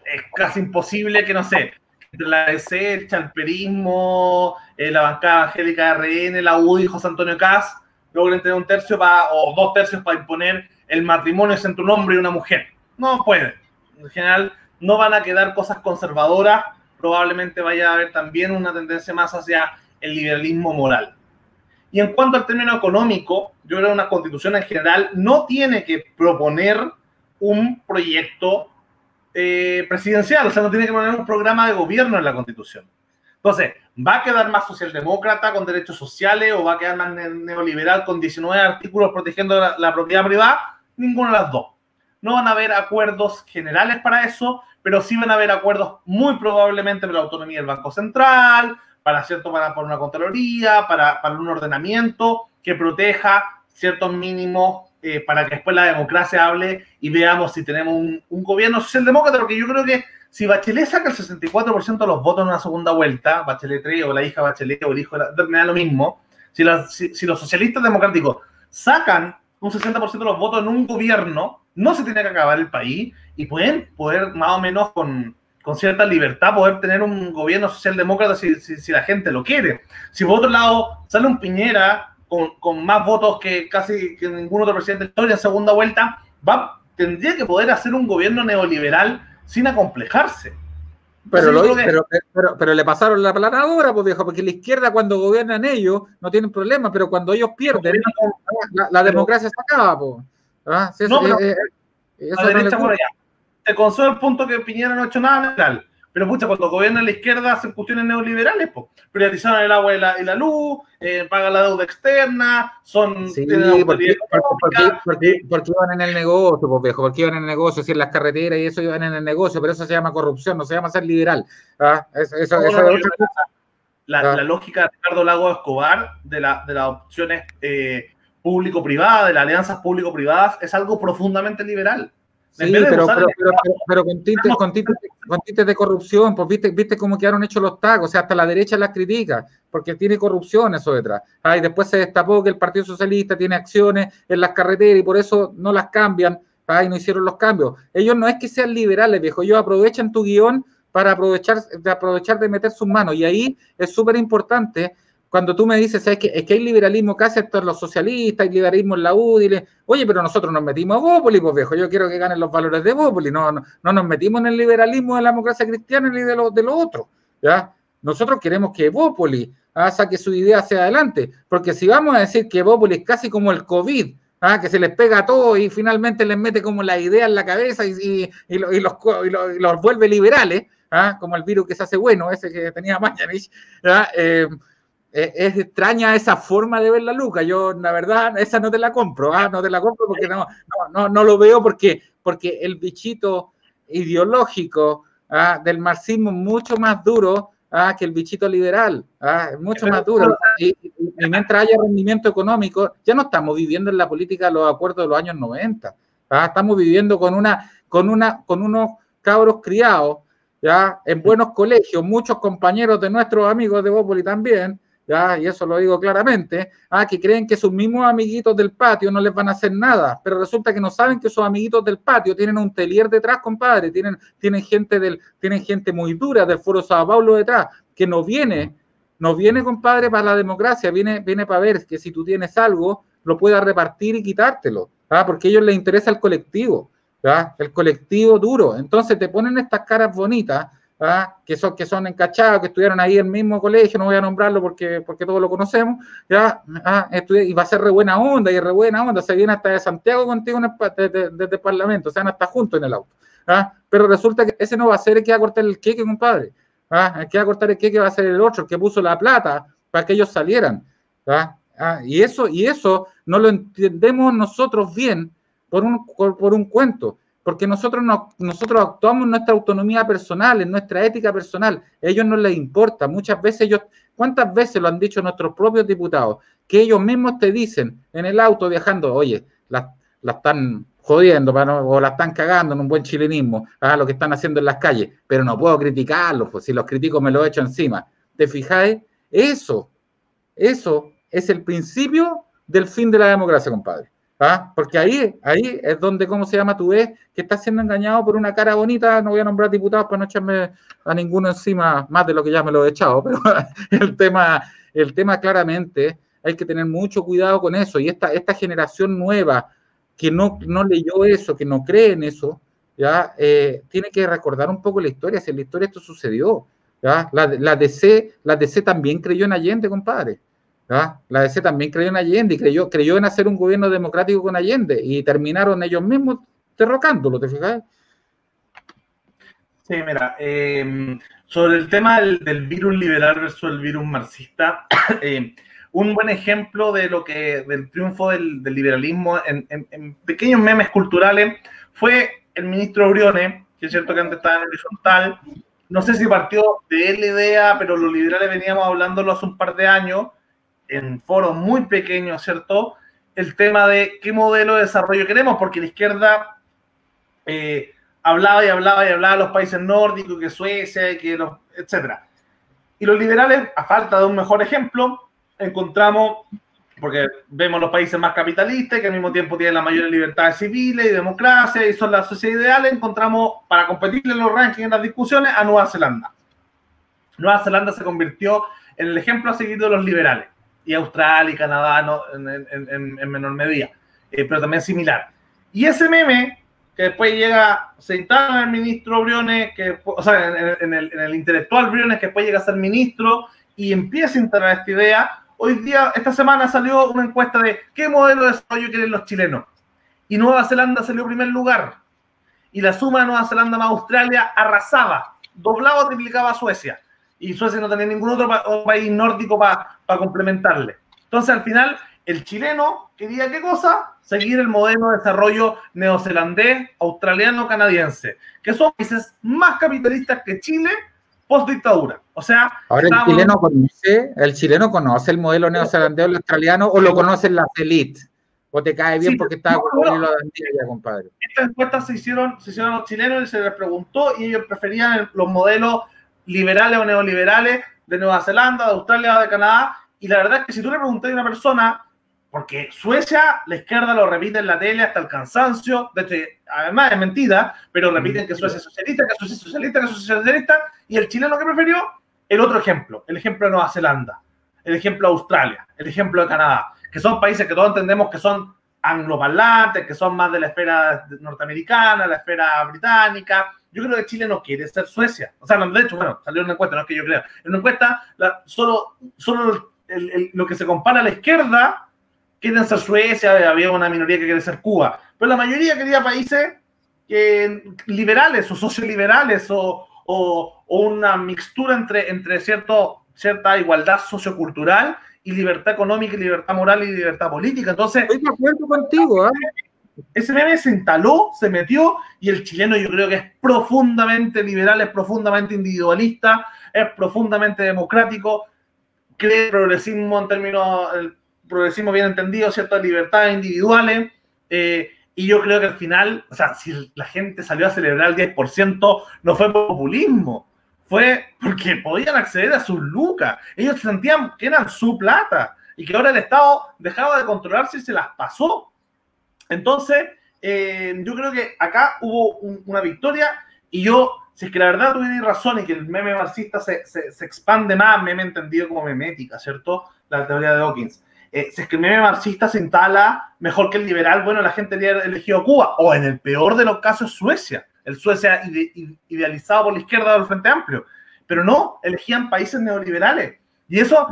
es casi imposible que, no sé, entre la DC, el chalperismo, eh, la bancada angélica RN, la UDI José Antonio Cas logren tener un tercio o dos tercios para imponer el matrimonio entre un hombre y una mujer. No puede. En general, no van a quedar cosas conservadoras, probablemente vaya a haber también una tendencia más hacia el liberalismo moral. Y en cuanto al término económico, yo creo que una constitución en general no tiene que proponer un proyecto eh, presidencial, o sea, no tiene que poner un programa de gobierno en la constitución. Entonces, ¿va a quedar más socialdemócrata con derechos sociales o va a quedar más neoliberal con 19 artículos protegiendo la propiedad privada? Ninguna de las dos. No van a haber acuerdos generales para eso, pero sí van a haber acuerdos muy probablemente para la autonomía del Banco Central, para cierto para, una contraloría, para, para un ordenamiento que proteja ciertos mínimos eh, para que después la democracia hable y veamos si tenemos un, gobierno socialdemócrata, porque yo creo que si Bachelet saca el 64% de los votos en una segunda vuelta, Bachelet 3 o la hija Bachelet o el hijo, me da lo mismo, si, si los socialistas democráticos sacan un 60% de los votos en un gobierno, no se tiene que acabar el país y pueden poder más o menos con, con cierta libertad poder tener un gobierno socialdemócrata si, si, la gente lo quiere. Si por otro lado sale un Piñera con, con más votos que casi que ningún otro presidente de la historia en segunda vuelta, va, tendría que poder hacer un gobierno neoliberal sin acomplejarse. Pero, lo, pero, pero, pero, le pasaron la planadora, pues viejo, porque la izquierda cuando gobiernan ellos no tienen problema, pero cuando ellos pierden, la, la democracia se acaba. Pues. ¿Ah? no, pero, eh, eh, la derecha por allá. Te concedo el punto que Piñera no ha hecho nada liberal. Pero pucha, cuando gobierna la izquierda hacen cuestiones neoliberales, pues. Privatizaron el agua y la, y la luz, eh, pagan la deuda externa, son... Sí, porque, porque, iban en el negocio, pues viejo, porque iban en el negocio, si en las carreteras y eso iban en el negocio, pero eso se llama corrupción, no se llama ser liberal. ¿ah? Eso, eso, no, eso no, la, ¿Ah? la, lógica de Ricardo Lago Escobar de, la, de las opciones eh, público-privadas, de las alianzas público-privadas, es algo profundamente liberal. Sí, pero, pero, pero, con, tintes, con, tintes, con, tintes, de corrupción, pues viste, viste cómo quedaron hechos los tacos, o sea, hasta la derecha las critica, porque tiene corrupción eso detrás. Ah, y después se destapó que el Partido Socialista tiene acciones en las carreteras y por eso no las cambian, ah, y no hicieron los cambios. Ellos no es que sean liberales, viejo, ellos aprovechan tu guion para aprovechar de, aprovechar de meter sus manos, y ahí es súper importante cuando tú me dices, es que, es que hay liberalismo casi hasta los socialistas, hay liberalismo en la UDI, oye, pero nosotros nos metimos a Bópoli, pues viejo, yo quiero que ganen los valores de Bópoli, no, no, no nos metimos en el liberalismo de la democracia cristiana ni de lo, de lo otro, ¿ya? Nosotros queremos que Bópoli ¿ah? saque su idea hacia adelante, porque si vamos a decir que Bópoli es casi como el COVID, ¿ah? que se les pega a todo y finalmente les mete como la idea en la cabeza y, y, y, los, y los, vuelve liberales, ¿ah? como el virus que se hace bueno, ese que tenía Mañanich, eh, es extraña esa forma de ver la Luca. Yo, la verdad, esa no te la compro, ¿ah? no te la compro porque no, no, no, lo veo porque, porque el bichito ideológico ¿ah? del marxismo es mucho más duro ¿ah? que el bichito liberal, ¿ah? mucho más duro. Y, mientras haya rendimiento económico, ya no estamos viviendo en la política los acuerdos de los años 90. ¿ah? Estamos viviendo con, una, con, una, con unos cabros criados, ¿ya? en buenos colegios, muchos compañeros de nuestros amigos de Bópoli también, ¿ya? y eso lo digo claramente, ah, que creen que sus mismos amiguitos del patio no les van a hacer nada, pero resulta que no saben que sus amiguitos del patio tienen un telier detrás, compadre, tienen, tienen, gente, del, tienen gente muy dura del Foro Sao Paulo detrás, que no viene, no viene, compadre, para la democracia, viene, viene para ver que si tú tienes algo, lo puedas repartir y quitártelo, ¿ah? porque a ellos les interesa el colectivo, ¿ya? el colectivo duro. Entonces te ponen estas caras bonitas, ¿ah? que, son, que son encachados, que estudiaron ahí en el mismo colegio, no voy a nombrarlo porque, porque todos lo conocemos, ¿ya? ¿Ah? y va a ser re buena onda, y re buena onda, se viene hasta de Santiago contigo desde, el Parlamento, se van hasta juntos en el auto. ¿ah? Pero resulta que ese no va a ser el que va a cortar el queque, compadre. ¿ah? El que va a cortar el queque va a ser el otro, el que puso la plata para que ellos salieran. ¿ah? Y, eso, y eso no lo entendemos nosotros bien por un, por un cuento porque nosotros, no, nosotros actuamos en nuestra autonomía personal, en nuestra ética personal. A ellos no les importa. Muchas veces ellos, ¿cuántas veces lo han dicho nuestros propios diputados? Que ellos mismos te dicen en el auto viajando, oye, la, la están jodiendo o la están cagando en un buen chilenismo, a lo que están haciendo en las calles, pero no puedo criticarlos, pues si los critico me lo echo encima. ¿Te fijáis? Eso, eso es el principio del fin de la democracia, compadre. ¿Ah? Porque ahí, ahí es donde, ¿cómo se llama? Tú ves que estás siendo engañado por una cara bonita. No voy a nombrar diputados para no echarme a ninguno encima más de lo que ya me lo he echado, [LAUGHS] pero el tema, el tema claramente hay que tener mucho cuidado con eso. Y esta, esta generación nueva que no, no leyó eso, que no cree en eso, ya eh, tiene que recordar un poco la historia. Si en la historia esto sucedió, la, DC, la DC también creyó en Allende, compadre. ¿Ah? La DC también creyó en Allende y creyó, creyó en hacer un gobierno democrático con Allende y terminaron ellos mismos derrocándolo, ¿te fijas? Sí, mira, eh, sobre el tema del, virus liberal versus el virus marxista, [COUGHS] eh, un buen ejemplo de lo que del triunfo del, liberalismo en, en, pequeños memes culturales fue el ministro Briones, que es cierto que antes estaba en horizontal, no sé si partió de él la idea, pero los liberales veníamos hablándolo hace un par de años, en foros muy pequeños, ¿cierto? El tema de qué modelo de desarrollo queremos, porque la izquierda eh, hablaba y hablaba y hablaba de los países nórdicos, que Suecia, que los, etcétera. Y los liberales, a falta de un mejor ejemplo, encontramos, porque vemos los países más capitalistas, que al mismo tiempo tienen la mayor libertades civiles y democracia, y son las sociedades ideales, encontramos, para competir en los rankings, en las discusiones, a Nueva Zelanda. Nueva Zelanda se convirtió en el ejemplo a seguir de los liberales y Australia y Canadá no, en, en, en, menor medida, eh, pero también similar. Y ese meme que después llega, se instala el ministro Briones, que, o sea, en, el, en el intelectual Briones, que después llega a ser ministro y empieza a instalar esta idea. Hoy día, esta semana salió una encuesta de qué modelo de desarrollo quieren los chilenos. Y Nueva Zelanda salió en primer lugar. Y la suma de Nueva Zelanda más Australia arrasaba, doblaba o triplicaba a Suecia. Y Suecia no tenía ningún otro país nórdico para complementarle. Entonces, al final, el chileno quería qué cosa? Seguir el modelo de desarrollo neozelandés, australiano, canadiense, que son países más capitalistas que Chile post dictadura. O sea, ahora el chileno conoce, el chileno conoce el modelo neozelandés o el australiano o lo conocen las élites. O te cae bien porque está con el ya, compadre. Estas encuestas se hicieron, se hicieron a los chilenos y se les preguntó y ellos preferían los modelos liberales o neoliberales de Nueva Zelanda, de Australia, de Canadá. Y la verdad es que si tú le preguntas a una persona porque Suecia, la izquierda lo repite en la tele hasta el cansancio. De hecho, además es mentira, pero repiten que Suecia es socialista, que Suecia es socialista, que Suecia es socialista. Y el chileno que prefirió, el otro ejemplo, el ejemplo de Nueva Zelanda, el ejemplo de Australia, el ejemplo de Canadá, que son países que todos entendemos que son angloparlantes, que son más de la esfera norteamericana, la esfera británica. Yo creo que Chile no quiere ser Suecia. O sea, de hecho, bueno, salió una encuesta, no es que yo crea. En una encuesta, solo, solo lo que se compara a la izquierda quieren ser Suecia, había una minoría que quiere ser Cuba, pero la mayoría quería países liberales o socioliberales o, o, una mixtura entre, entre cierto, cierta igualdad sociocultural y libertad económica y libertad moral y libertad política. Entonces, estoy de acuerdo contigo. ¿eh? Ese meme se instaló, se metió y el chileno yo creo que es profundamente liberal, es profundamente individualista, es profundamente democrático, cree progresismo en términos progresismo bien entendido, ciertas libertades individuales. Eh, y yo creo que al final, o sea, si la gente salió a celebrar el 10%, no fue populismo, fue porque podían acceder a sus lucas. Ellos sentían que eran su plata y que ahora el Estado dejaba de controlarse y se las pasó. Entonces, eh, yo creo que acá hubo una victoria y yo, si es que la verdad tuviera razón y que el meme marxista se, se, expande más, meme entendido como memética, ¿cierto? La teoría de Dawkins eh, si es que el meme marxista se instala mejor que el liberal, bueno, la gente habría elegido Cuba, o en el peor de los casos Suecia, el Suecia idealizado por la izquierda del Frente Amplio, pero no, elegían países neoliberales. Y eso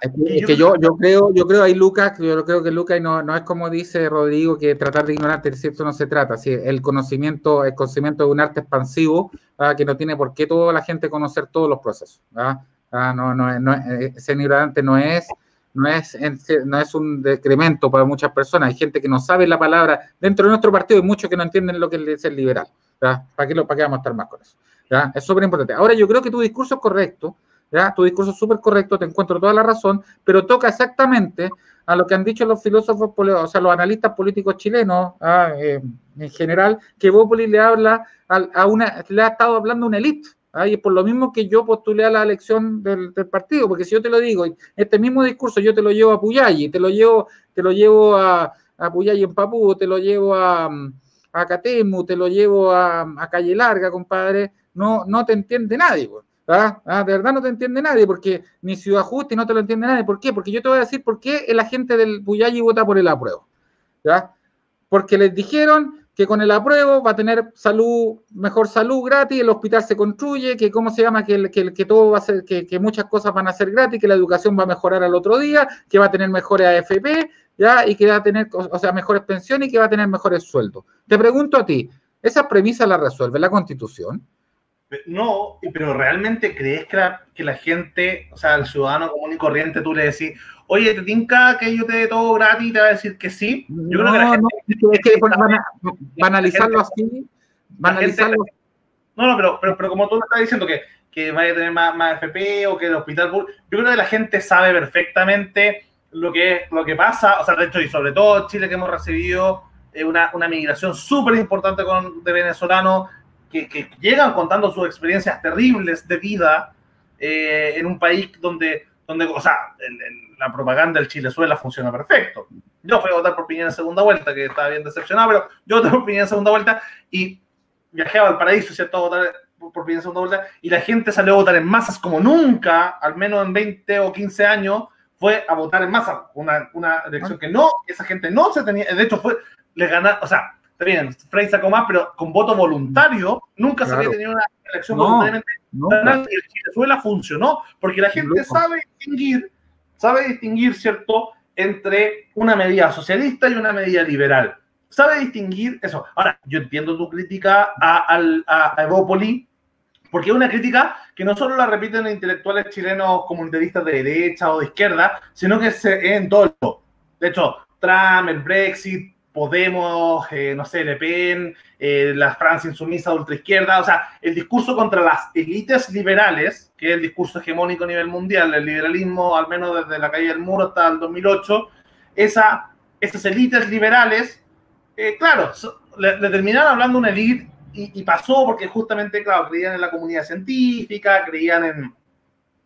Es que, yo, yo, creo, yo creo ahí Lucas, yo creo que Lucas no, no es como dice Rodrigo, que tratar de ignorarte, cierto no se trata, si el conocimiento, el conocimiento de un arte expansivo, ah, que no tiene por qué toda la gente conocer todos los procesos. Ah, no, no, no, ese ignorante no es no es, no es un decremento para muchas personas. Hay gente que no sabe la palabra. Dentro de nuestro partido hay muchos que no entienden lo que es el liberal. ¿Para qué, lo, ¿Para qué vamos a estar más con eso? Es súper importante. Ahora, yo creo que tu discurso es correcto. Tu discurso es súper correcto, te encuentro toda la razón, pero toca exactamente a lo que han dicho los filósofos, o sea, los analistas políticos chilenos eh, en general, que Bópoli le habla a, una, le ha estado hablando a una élite. Y es por lo mismo que yo postulé a la elección del, partido, porque si yo te lo digo, este mismo discurso yo te lo llevo a Puyalli, te lo llevo, te lo llevo a, a en Papú, te lo llevo a, a Catemu, te lo llevo a, Calle Larga, compadre, no, no te entiende nadie. ¿Ah? De verdad no te entiende nadie, porque ni Ciudad Justa no te lo entiende nadie. ¿Por qué? Porque yo te voy a decir por qué el agente del Puyalli vota por el apruebo. ¿ya? Porque les dijeron que con el apruebo va a tener salud, mejor salud gratis, el hospital se construye, que cómo se llama, que, que, que todo va a ser, que, que, muchas cosas van a ser gratis, que la educación va a mejorar al otro día, que va a tener mejores AFP, ya, y que va a tener, o sea, mejores pensiones y que va a tener mejores sueldos. Te pregunto a ti, ¿esa premisa la resuelve la Constitución? No, pero realmente crees que la, que la gente, o sea, el ciudadano común y corriente, tú le decís, oye, ¿te tinca que yo te dé todo gratis y te va a decir que sí? Yo no, creo que la gente... No, es que [LAUGHS] van a banalizarlo así, banalizarlo... no, no, pero, pero, pero, como tú me estás diciendo que, que vaya a tener más, más FP o que el hospital... Yo creo que la gente sabe perfectamente lo que, lo que pasa, o sea, de hecho, y sobre todo Chile que hemos recibido eh, una, una migración súper importante de venezolanos que, que, llegan contando sus experiencias terribles de vida eh, en un país donde, donde o sea, la propaganda del Chilezuela funciona perfecto. Yo fui a votar por Piñera en segunda vuelta, que estaba bien decepcionado, pero yo voté por Piñera en segunda vuelta y viajé al paraíso, ¿cierto? A votar por Piñera en segunda vuelta y la gente salió a votar en masas como nunca, al menos en 20 o 15 años, fue a votar en masa. Una, una elección que no, esa gente no se tenía, de hecho fue, le ganaron, o sea, está bien, Frey sacó más, pero con voto voluntario, nunca se había tenido una elección voluntariamente. Venezuela funcionó, porque la gente sabe distinguir, sabe distinguir, ¿cierto?, entre una medida socialista y una medida liberal. Sabe distinguir eso. Ahora, yo entiendo tu crítica a, a, a Evópoli, porque es una crítica que no solo la repiten intelectuales chilenos comunitaristas de derecha o de izquierda, sino que se, en todo. De hecho, Trump, el Brexit, Podemos, eh, no sé, Le Pen, eh, la Francia insumisa ultraizquierda, o sea, el discurso contra las élites liberales, que es el discurso hegemónico a nivel mundial, el liberalismo, al menos desde la caída del muro hasta el 2008, esa, esas élites liberales, eh, claro, le, terminaron hablando una élite y, pasó porque justamente, claro, creían en la comunidad científica, creían en,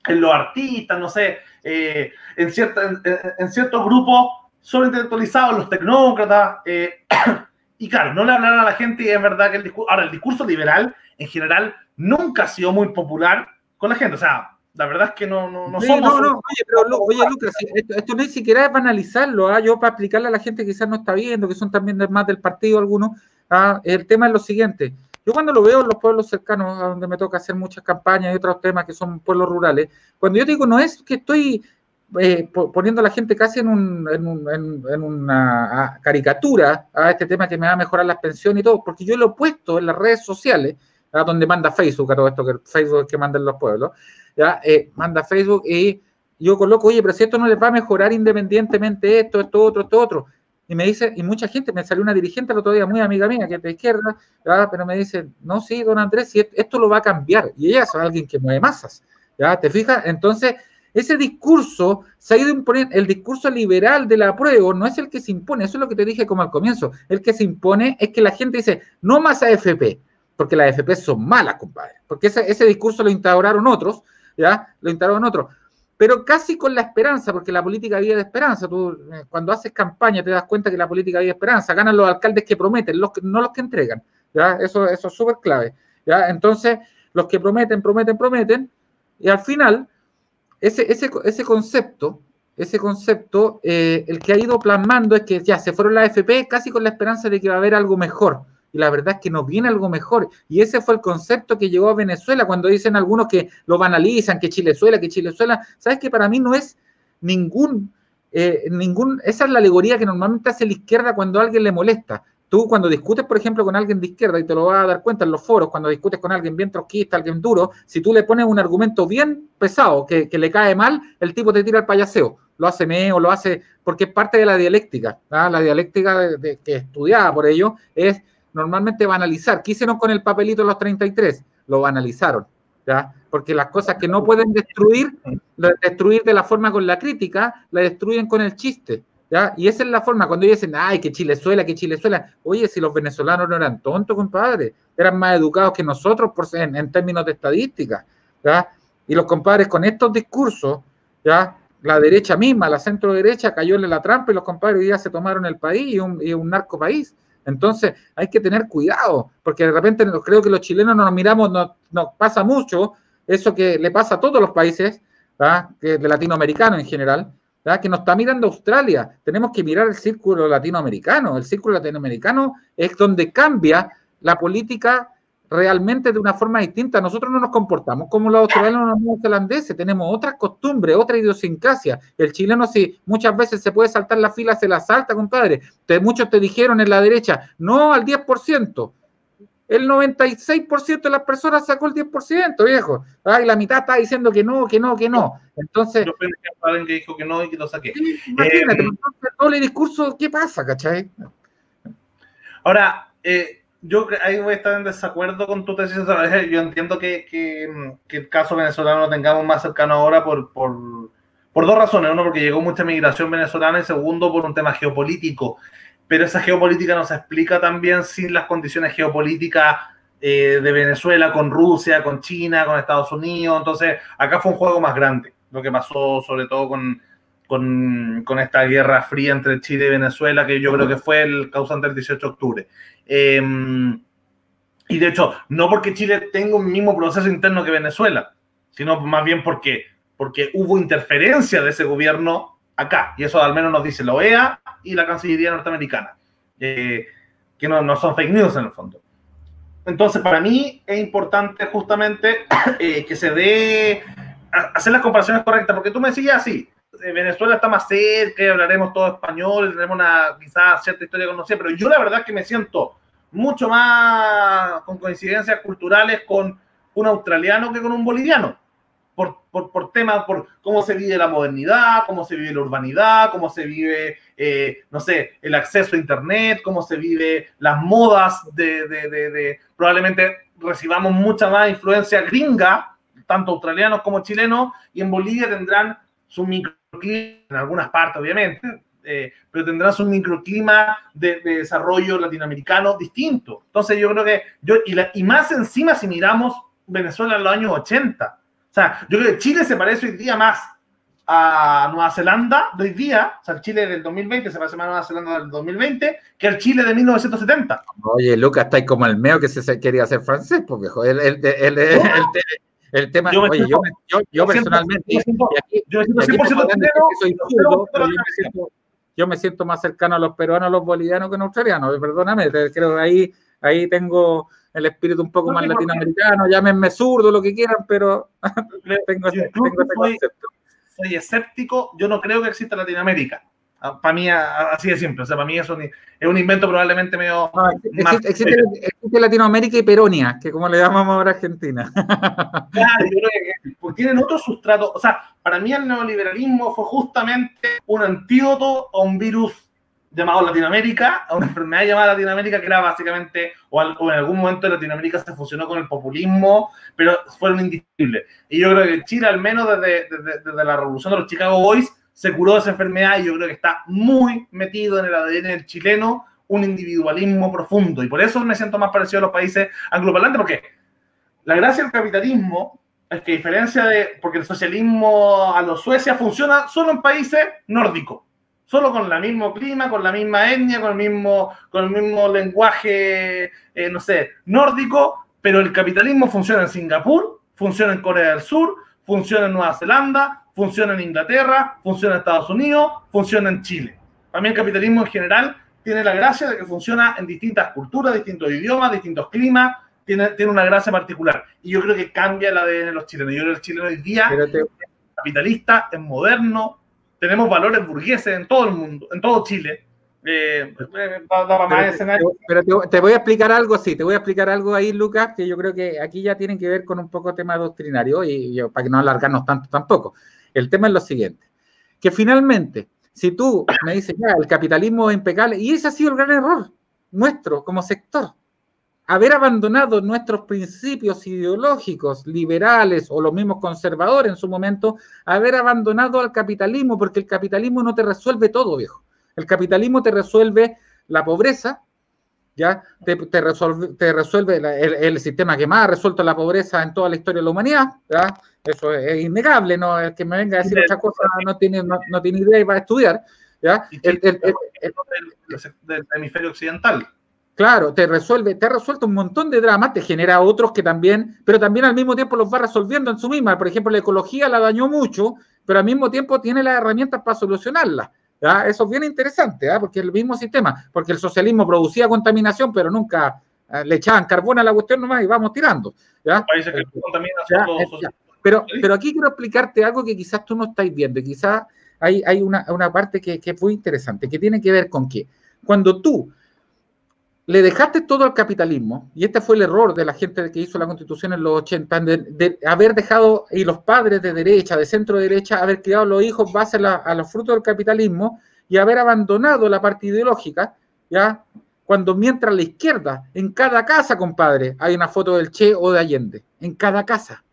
en los artistas, no sé, en, cierta, en, en ciertos grupos son intelectualizados, los tecnócratas, eh, [COUGHS] y claro, no le hablan a la gente y es verdad que el discurso, ahora el discurso liberal en general nunca ha sido muy popular con la gente, o sea, la verdad es que no, no, no somos... No, no, oye, pero oye, Lucas, esto, no es siquiera banalizarlo, ¿ah? yo para explicarle a la gente que quizás no está viendo, que son también más del partido algunos, ¿ah? el tema es lo siguiente, yo cuando lo veo en los pueblos cercanos, a donde me toca hacer muchas campañas y otros temas que son pueblos rurales, cuando yo digo no es que estoy eh, poniendo a la gente casi en, un, en, una caricatura a este tema que me va a mejorar las pensiones y todo, porque yo lo he puesto en las redes sociales, a donde manda Facebook, a todo esto que Facebook es que mandan los pueblos, ¿ya? Eh, manda Facebook y yo coloco, oye, pero si esto no les va a mejorar independientemente esto, esto, otro, esto, otro. Y me dice, y mucha gente, me salió una dirigente el otro día, muy amiga mía, que es de izquierda, pero me dice, no, sí, don Andrés, si esto lo va a cambiar. Y ella es alguien que mueve masas, ¿ya? ¿Te fijas? Entonces, ese discurso se ha ido imponiendo, el discurso liberal de la apruebo no es el que se impone, eso es lo que te dije como al comienzo, el que se impone es que la gente dice, no más AFP, porque las AFP son malas, compadre, porque ese, ese discurso lo instauraron otros, ¿ya? Lo instauraron otros, pero casi con la esperanza, porque la política vive de esperanza, tú eh, cuando haces campaña te das cuenta que la política vive de esperanza, ganan los alcaldes que prometen, los no los que entregan, ¿ya? Eso, eso es súper clave, ¿ya? Entonces, los que prometen, prometen, prometen, y al final ese, ese, ese concepto, ese concepto, eh, el que ha ido plasmando es que ya se fueron las FP casi con la esperanza de que va a haber algo mejor. Y la verdad es que no viene algo mejor. Y ese fue el concepto que llegó a Venezuela cuando dicen algunos que lo banalizan, que Chilezuela, que Chilezuela. Sabes que para mí no es ningún, eh, ningún, esa es la alegoría que normalmente hace la izquierda cuando a alguien le molesta. Tú cuando discutes, por ejemplo, con alguien de izquierda, y te lo vas a dar cuenta en los foros, cuando discutes con alguien bien trotskista, alguien duro, si tú le pones un argumento bien pesado que, le cae mal, el tipo te tira el payaseo. Lo hace meo, lo hace, porque es parte de la dialéctica. La dialéctica de, que estudiada por ello es normalmente banalizar. ¿Qué hicieron con el papelito de los 33? Lo banalizaron. ¿ya? Porque las cosas que no pueden destruir, destruir de la forma con la crítica, la destruyen con el chiste. Y esa es la forma, cuando ellos dicen, ay, que Chilezuela, que Chilezuela, oye, si los venezolanos no eran tontos, compadre, eran más educados que nosotros por, en, en términos de estadística, ¿ya? Y los compadres con estos discursos, ¿ya? La derecha misma, la centro derecha, cayó en la trampa y los compadres ya se tomaron el país y un, un narco país. Entonces hay que tener cuidado, porque de repente creo que los chilenos nos miramos, nos, nos pasa mucho eso que le pasa a todos los países, de latinoamericanos en general, que nos está mirando Australia. Tenemos que mirar el círculo latinoamericano. El círculo latinoamericano es donde cambia la política realmente de una forma distinta. Nosotros no nos comportamos como los australianos o los neozelandeses, tenemos otras costumbres, otra idiosincrasia. El chileno, si muchas veces se puede saltar la fila, se la salta, compadre. muchos te dijeron en la derecha, no al 10% el 96% de las personas sacó el 10%, viejo. Ay, la mitad está diciendo que no, que no, que no. Entonces. Yo pensé que alguien que dijo que no y que lo saqué. Imagínate, eh, entonces todo el discurso, ¿qué pasa, cachai? Ahora, eh, yo ahí voy a estar en desacuerdo con tu tesis. Yo entiendo que, que, que el caso venezolano lo tengamos más cercano ahora por, por, por dos razones. Uno, porque llegó mucha migración venezolana y segundo, por un tema geopolítico pero esa geopolítica no se explica también sin las condiciones geopolíticas eh, de Venezuela con Rusia, con China, con Estados Unidos. Entonces, acá fue un juego más grande, lo que pasó sobre todo con, con, esta guerra fría entre Chile y Venezuela, que yo creo que fue el causante del 18 de octubre. Em, y de hecho, no porque Chile tenga un mismo proceso interno que Venezuela, sino más bien porque, porque hubo interferencia de ese gobierno acá. Y eso al menos nos dice la OEA y la Cancillería norteamericana. Eh, que no, no son fake news en el fondo. Entonces, para mí es importante justamente [COUGHS] eh, que se dé, hacer las comparaciones correctas, porque tú me decías así, eh, Venezuela está más cerca, hablaremos todo español, tenemos una quizás cierta historia conocida, pero yo la verdad que me siento mucho más con coincidencias culturales con un australiano que con un boliviano. Por, por, temas, por cómo se vive la modernidad, cómo se vive la urbanidad, cómo se vive, eh, no sé, el acceso a Internet, cómo se vive las modas de, de, de, de, probablemente recibamos mucha más influencia gringa, tanto australianos como chilenos, y en Bolivia tendrán su microclima, en algunas partes obviamente, eh, pero tendrán su microclima de, de, desarrollo latinoamericano distinto. Entonces yo creo que, yo, y, la, y más encima si miramos Venezuela en los años 80, o sea, yo creo que Chile se parece hoy día más a Nueva Zelanda de hoy día, o sea, el Chile del 2020 se parece más a Nueva Zelanda del 2020 que el Chile de 1970. Oye, Lucas, está ahí como el meo que se quería hacer francés, pues viejo. El, el, el, el, tema, yo oye, yo, personalmente, yo me siento más cercano a los peruanos, a los bolivianos que a los australianos, perdóname, creo que ahí, ahí tengo el espíritu un poco más latinoamericano, llámenme zurdo, lo que quieran, pero [LAUGHS] tengo, ese, tengo ese concepto. Soy escéptico, yo no creo que exista Latinoamérica. Para mí, así de simple. O sea, para mí es un, es un invento probablemente medio. No, existe, existe, existe, Latinoamérica y Peronia, que como le llamamos ahora Argentina. [LAUGHS] Claro, yo creo que pues tienen otro sustrato. O sea, para mí el neoliberalismo fue justamente un antídoto a un virus llamado Latinoamérica, a una enfermedad llamada Latinoamérica que era básicamente, o, al, o, en algún momento en Latinoamérica se fusionó con el populismo, pero fueron indiscutibles. Y yo creo que Chile, al menos desde, desde, desde, la revolución de los Chicago Boys, se curó de esa enfermedad y yo creo que está muy metido en el ADN del chileno un individualismo profundo. Y por eso me siento más parecido a los países angloparlantes, porque la gracia del capitalismo es que a diferencia de, porque el socialismo a los Suecia funciona solo en países nórdicos solo con el mismo clima, con la misma etnia, con el mismo, con el mismo lenguaje, eh, no sé, nórdico, pero el capitalismo funciona en Singapur, funciona en Corea del Sur, funciona en Nueva Zelanda, funciona en Inglaterra, funciona en Estados Unidos, funciona en Chile. También el capitalismo en general tiene la gracia de que funciona en distintas culturas, distintos idiomas, distintos climas, tiene, tiene una gracia particular. Y yo creo que cambia el ADN de los chilenos. Yo creo que el chileno hoy día te... es capitalista, es moderno, tenemos valores burgueses en todo el mundo, en todo Chile. Eh, pero, pero te, te, voy a explicar algo, sí, te voy a explicar algo ahí, Lucas, que yo creo que aquí ya tienen que ver con un poco tema doctrinario y yo, para que no alargarnos tanto tampoco. El tema es lo siguiente, que finalmente, si tú me dices, ya, el capitalismo es impecable, y ese ha sido el gran error nuestro como sector, haber abandonado nuestros principios ideológicos liberales o los mismos conservadores en su momento, haber abandonado al capitalismo, porque el capitalismo no te resuelve todo, viejo. El capitalismo te resuelve la pobreza, ¿ya? Te, te resuelve, te resuelve la, el, el, sistema que más ha resuelto la pobreza en toda la historia de la humanidad, ¿ya? Eso es, es innegable, ¿no? El que me venga a decir otra cosa no tiene, no, no tiene idea y va a estudiar, ¿ya? El, el, el, del hemisferio occidental. Claro, te resuelve, te ha resuelto un montón de dramas, te genera otros que también, pero también al mismo tiempo los va resolviendo en su misma. Por ejemplo, la ecología la dañó mucho, pero al mismo tiempo tiene las herramientas para solucionarla. ¿ya? Eso es bien interesante, ¿ya? porque es el mismo sistema, porque el socialismo producía contaminación, pero nunca eh, le echaban carbón a la cuestión nomás y vamos tirando. Países que contaminan. Pero, pero aquí quiero explicarte algo que quizás tú no estáis viendo, y quizás hay, hay una, una parte que, que es muy interesante, que tiene que ver con que cuando tú le dejaste todo al capitalismo, y este fue el error de la gente que hizo la constitución en los 80, de, haber dejado, y los padres de derecha, de centro derecha, haber criado a los hijos base a, la, los frutos del capitalismo y haber abandonado la parte ideológica, ¿ya? Cuando mientras la izquierda, en cada casa, compadre, hay una foto del Che o de Allende, en cada casa.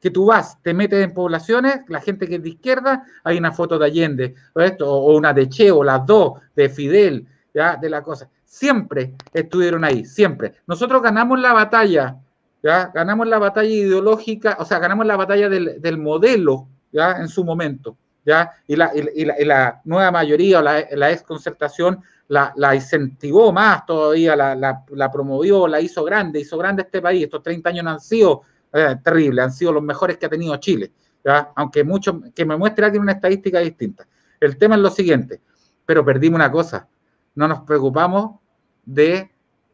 Que tú vas, te metes en poblaciones, la gente que es de izquierda, hay una foto de Allende, o, esto, o una de Che, o las dos, de Fidel, ¿ya? De la cosa siempre estuvieron ahí, siempre. Nosotros ganamos la batalla, ¿ya? Ganamos la batalla ideológica, o sea, ganamos la batalla del, del modelo, ¿ya? En su momento, ¿ya? Y la, y la, nueva mayoría o la, la exconcertación la, la, incentivó más todavía, la, la, promovió, la hizo grande, hizo grande este país. Estos 30 años no han sido eh, terribles, han sido los mejores que ha tenido Chile, ¿ya? Aunque mucho, que me muestre alguien una estadística distinta. El tema es lo siguiente, pero perdimos una cosa, no nos preocupamos de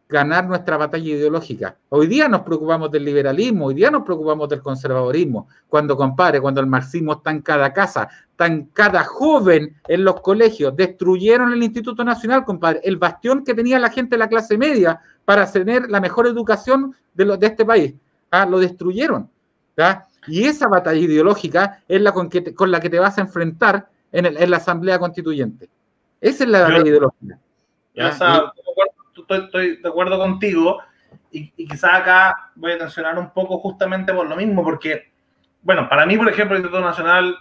ganar nuestra batalla ideológica. Hoy día nos preocupamos del liberalismo, hoy día nos preocupamos del conservadorismo. Cuando, compare, cuando el marxismo está en cada casa, está en cada joven en los colegios, destruyeron el Instituto Nacional, compadre, el bastión que tenía la gente de la clase media para tener la mejor educación de, de este país. ¿ah? Lo destruyeron. Y esa batalla ideológica es la con, que con la que te vas a enfrentar en, en, la Asamblea Constituyente. Esa es la batalla ideológica. Estoy, de acuerdo contigo y, y quizás acá voy a tensionar un poco justamente por lo mismo, porque, bueno, para mí, por ejemplo, el Instituto Nacional,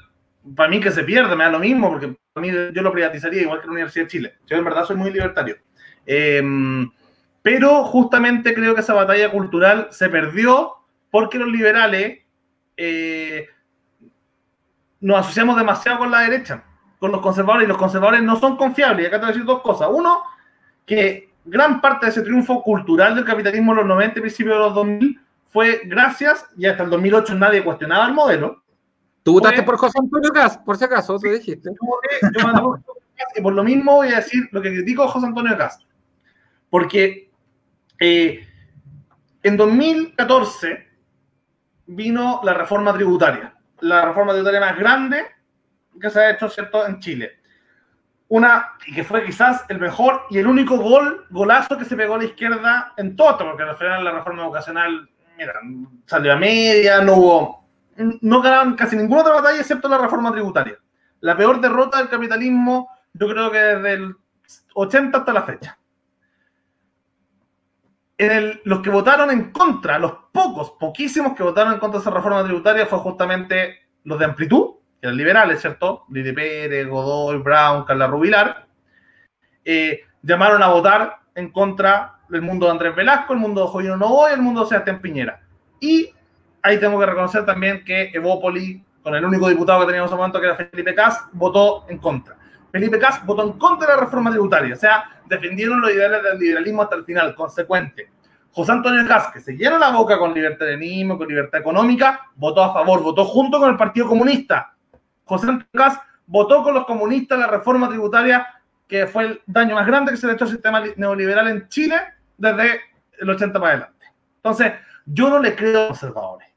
para mí que se pierde, me da lo mismo, porque para mí yo lo privatizaría igual que la Universidad de Chile. Yo en verdad soy muy libertario. Eh, pero justamente creo que esa batalla cultural se perdió porque los liberales eh, nos asociamos demasiado con la derecha, con los conservadores, y los conservadores no son confiables. Y acá te voy a decir dos cosas. Uno, que gran parte de ese triunfo cultural del capitalismo en los 90 y principios de los 2000 fue gracias, y hasta el 2008 nadie cuestionaba el modelo. Tú votaste por José Antonio Caz, por si acaso, te dijiste. Yo, yo por lo mismo voy a decir lo que critico a José Antonio Caz. Porque eh, en 2014 vino la reforma tributaria, la reforma tributaria más grande que se ha hecho ¿cierto? en Chile. Una que fue quizás el mejor y el único gol, golazo que se pegó a la izquierda en todo, porque al final la reforma educacional, mira, salió a media, no hubo, no ganaron casi ninguna otra batalla excepto la reforma tributaria. La peor derrota del capitalismo, yo creo que desde el 80 hasta la fecha los que votaron en contra, los pocos, poquísimos que votaron en contra de esa reforma tributaria fue justamente los de Amplitud, eran liberales, ¿cierto? Lili Pérez, Godoy, Brown, Carla Rubilar. Eh, llamaron a votar en contra del mundo de Andrés Velasco, el mundo de Jovino Novoa y el mundo de Sebastián Piñera. Y ahí tengo que reconocer también que Evópoli, con el único diputado que teníamos en ese momento, que era Felipe Cas, votó en contra. Felipe Cas votó en contra de la reforma tributaria, o sea, defendieron los ideales del liberalismo hasta el final, consecuente. José Antonio Cas, que se llena la boca con libertarianismo, con libertad económica, votó a favor, votó junto con el Partido Comunista. José Antonio Cas votó con los comunistas la reforma tributaria, que fue el daño más grande que se le ha hecho al sistema neoliberal en Chile desde el 80 para adelante. Entonces, yo no le creo a los conservadores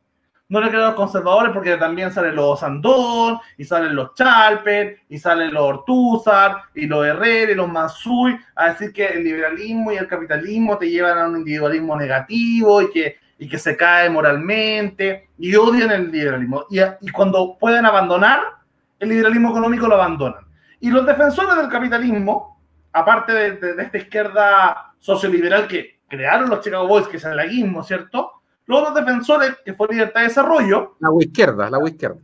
no le creo a los conservadores porque también salen los Sandón, y salen los Chalper, y salen los Ortúzar, y los Herrera, y los Mansui, a decir que el liberalismo y el capitalismo te llevan a un individualismo negativo y que, y que se cae moralmente, y odian el liberalismo. Y, y cuando pueden abandonar el liberalismo económico, lo abandonan. Y los defensores del capitalismo, aparte de, de esta izquierda socioliberal que crearon los Chicago Boys, que es el laguismo, ¿cierto? Los otros defensores, que fue Libertad de Desarrollo. La izquierda, la izquierda.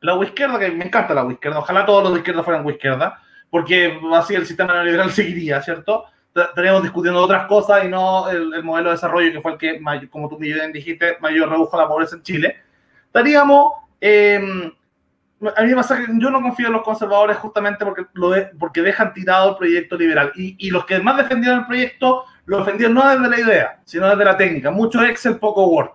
La izquierda, que me encanta la izquierda. Ojalá todos los de izquierda fueran izquierda, porque así el sistema neoliberal [LAUGHS] seguiría, ¿cierto? Estaríamos discutiendo otras cosas y no el, modelo de desarrollo que fue el que, como tú bien dijiste, mayor redujo la pobreza en Chile. Estaríamos. Eh, a mí me pasa que yo no confío en los conservadores justamente porque, lo porque dejan tirado el proyecto liberal. Y, y los que más defendieron el proyecto lo defendieron no desde la idea, sino desde la técnica. Mucho Excel, poco Word,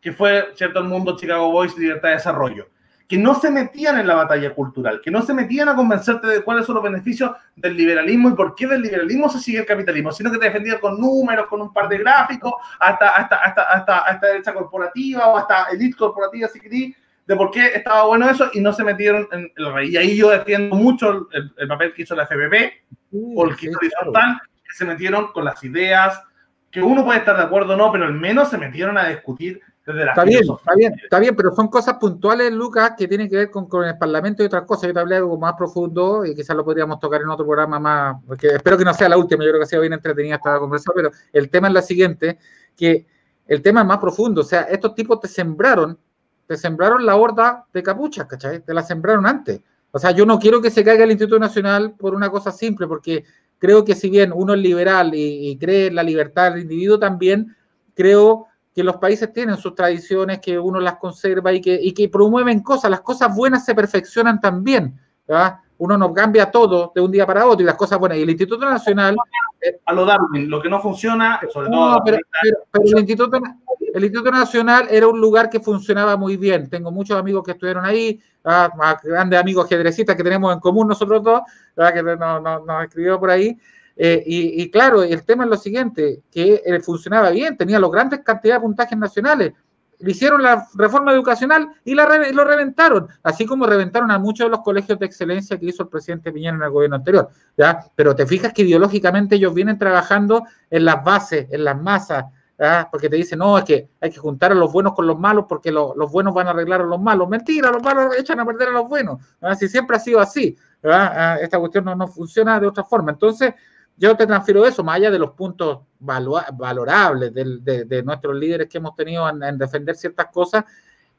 que fue, ¿cierto?, el mundo Chicago Boys libertad de desarrollo. Que no se metían en la batalla cultural, que no se metían a convencerte de cuáles son los beneficios del liberalismo y por qué del liberalismo se sigue el capitalismo, sino que te defendían con números, con un par de gráficos, hasta, hasta, hasta, hasta, hasta derecha corporativa o hasta elite corporativa, si queréis, de por qué estaba bueno eso y no se metieron en el rey. Y ahí yo defiendo mucho el, papel que hizo la FPP o el que hizo horizontal, que se metieron con las ideas, que uno puede estar de acuerdo o no, pero al menos se metieron a discutir desde la Está bien, está bien, está bien, pero son cosas puntuales, Lucas, que tienen que ver con, con el Parlamento y otras cosas. Yo te hablé algo más profundo y quizás lo podríamos tocar en otro programa más, porque espero que no sea la última, yo creo que ha sido bien entretenida esta conversación, pero el tema es la siguiente, que el tema es más profundo, o sea, estos tipos te sembraron, te sembraron la horda de capuchas, ¿cachai? Te la sembraron antes. O sea, yo no quiero que se caiga el Instituto Nacional por una cosa simple, porque creo que si bien uno es liberal y, cree en la libertad del individuo, también creo que los países tienen sus tradiciones, que uno las conserva y que, y que promueven cosas. Las cosas buenas se perfeccionan también. Uno no cambia todo de un día para otro y las cosas buenas. Y el Instituto Nacional... A lo Darwin, lo que no funciona, sobre todo... Pero, el, Instituto, el Instituto Nacional era un lugar que funcionaba muy bien. Tengo muchos amigos que estuvieron ahí, grandes amigos ajedrecistas que tenemos en común nosotros dos, que nos, escribió por ahí. Eh, y, claro, el tema es lo siguiente, que eh, funcionaba bien, tenía los grandes cantidades de puntajes nacionales, hicieron la reforma educacional y, la, lo reventaron, así como reventaron a muchos de los colegios de excelencia que hizo el presidente Piñera en el gobierno anterior. ¿ya? Pero te fijas que ideológicamente ellos vienen trabajando en las bases, en las masas, porque te dicen, no, es que hay que juntar a los buenos con los malos porque los buenos van a arreglar a los malos. Mentira, los malos echan a perder a los buenos. Si siempre ha sido así, esta cuestión no, no funciona de otra forma. Entonces, yo te transfiero eso, más allá de los puntos valorables de, nuestros líderes que hemos tenido en, defender ciertas cosas,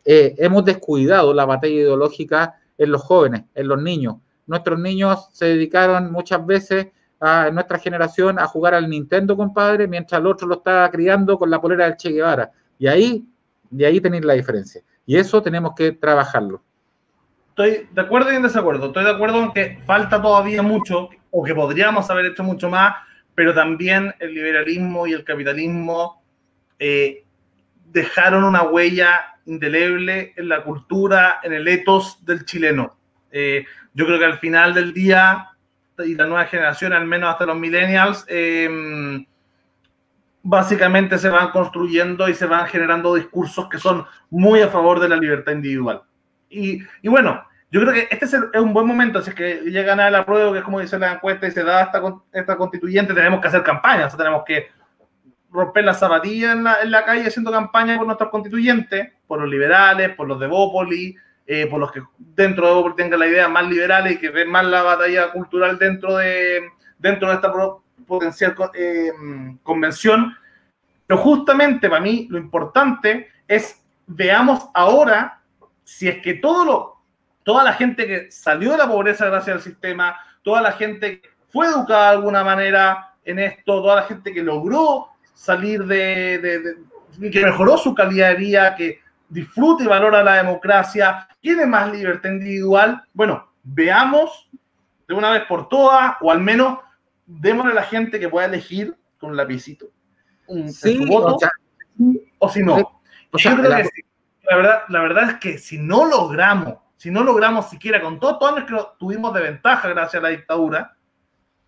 eh, hemos descuidado la batalla ideológica en los jóvenes, en los niños. Nuestros niños se dedicaron muchas veces a nuestra generación a jugar al Nintendo, compadre, mientras el otro lo estaba criando con la polera del Che Guevara. Y ahí, de ahí tenéis la diferencia. Y eso tenemos que trabajarlo. Estoy de acuerdo y en desacuerdo. Estoy de acuerdo en que falta todavía mucho, o que podríamos haber hecho mucho más, pero también el liberalismo y el capitalismo eh, dejaron una huella indeleble en la cultura, en el ethos del chileno. Eh, yo creo que al final del día, y la nueva generación, al menos hasta los millennials, em, básicamente se van construyendo y se van generando discursos que son muy a favor de la libertad individual. Y, y bueno, yo creo que este es, un buen momento, si es que llegan a la prueba, que es como dice la encuesta, y se da esta, esta constituyente, tenemos que hacer campaña, o sea, tenemos que romper la zapatilla en la, en la calle haciendo campaña por nuestros constituyentes, por los liberales, por los de Bópoli, eh, por los que dentro de Bópoli tengan la idea más liberales y que ven más la batalla cultural dentro de, dentro de esta potencial eh, convención. Pero justamente para mí lo importante es veamos ahora si es que todo lo toda la gente que salió de la pobreza gracias al sistema, toda la gente que fue educada de alguna manera en esto, toda la gente que logró salir de, que mejoró su calidad de vida, que disfruta y valora la democracia, tiene más libertad individual. Bueno, veamos de una vez por todas, o al menos démosle a la gente que pueda elegir con un lapicito un, su voto, o, si no. la, verdad, la verdad es que si no logramos si no logramos siquiera con todos los años que tuvimos de ventaja gracias a la dictadura,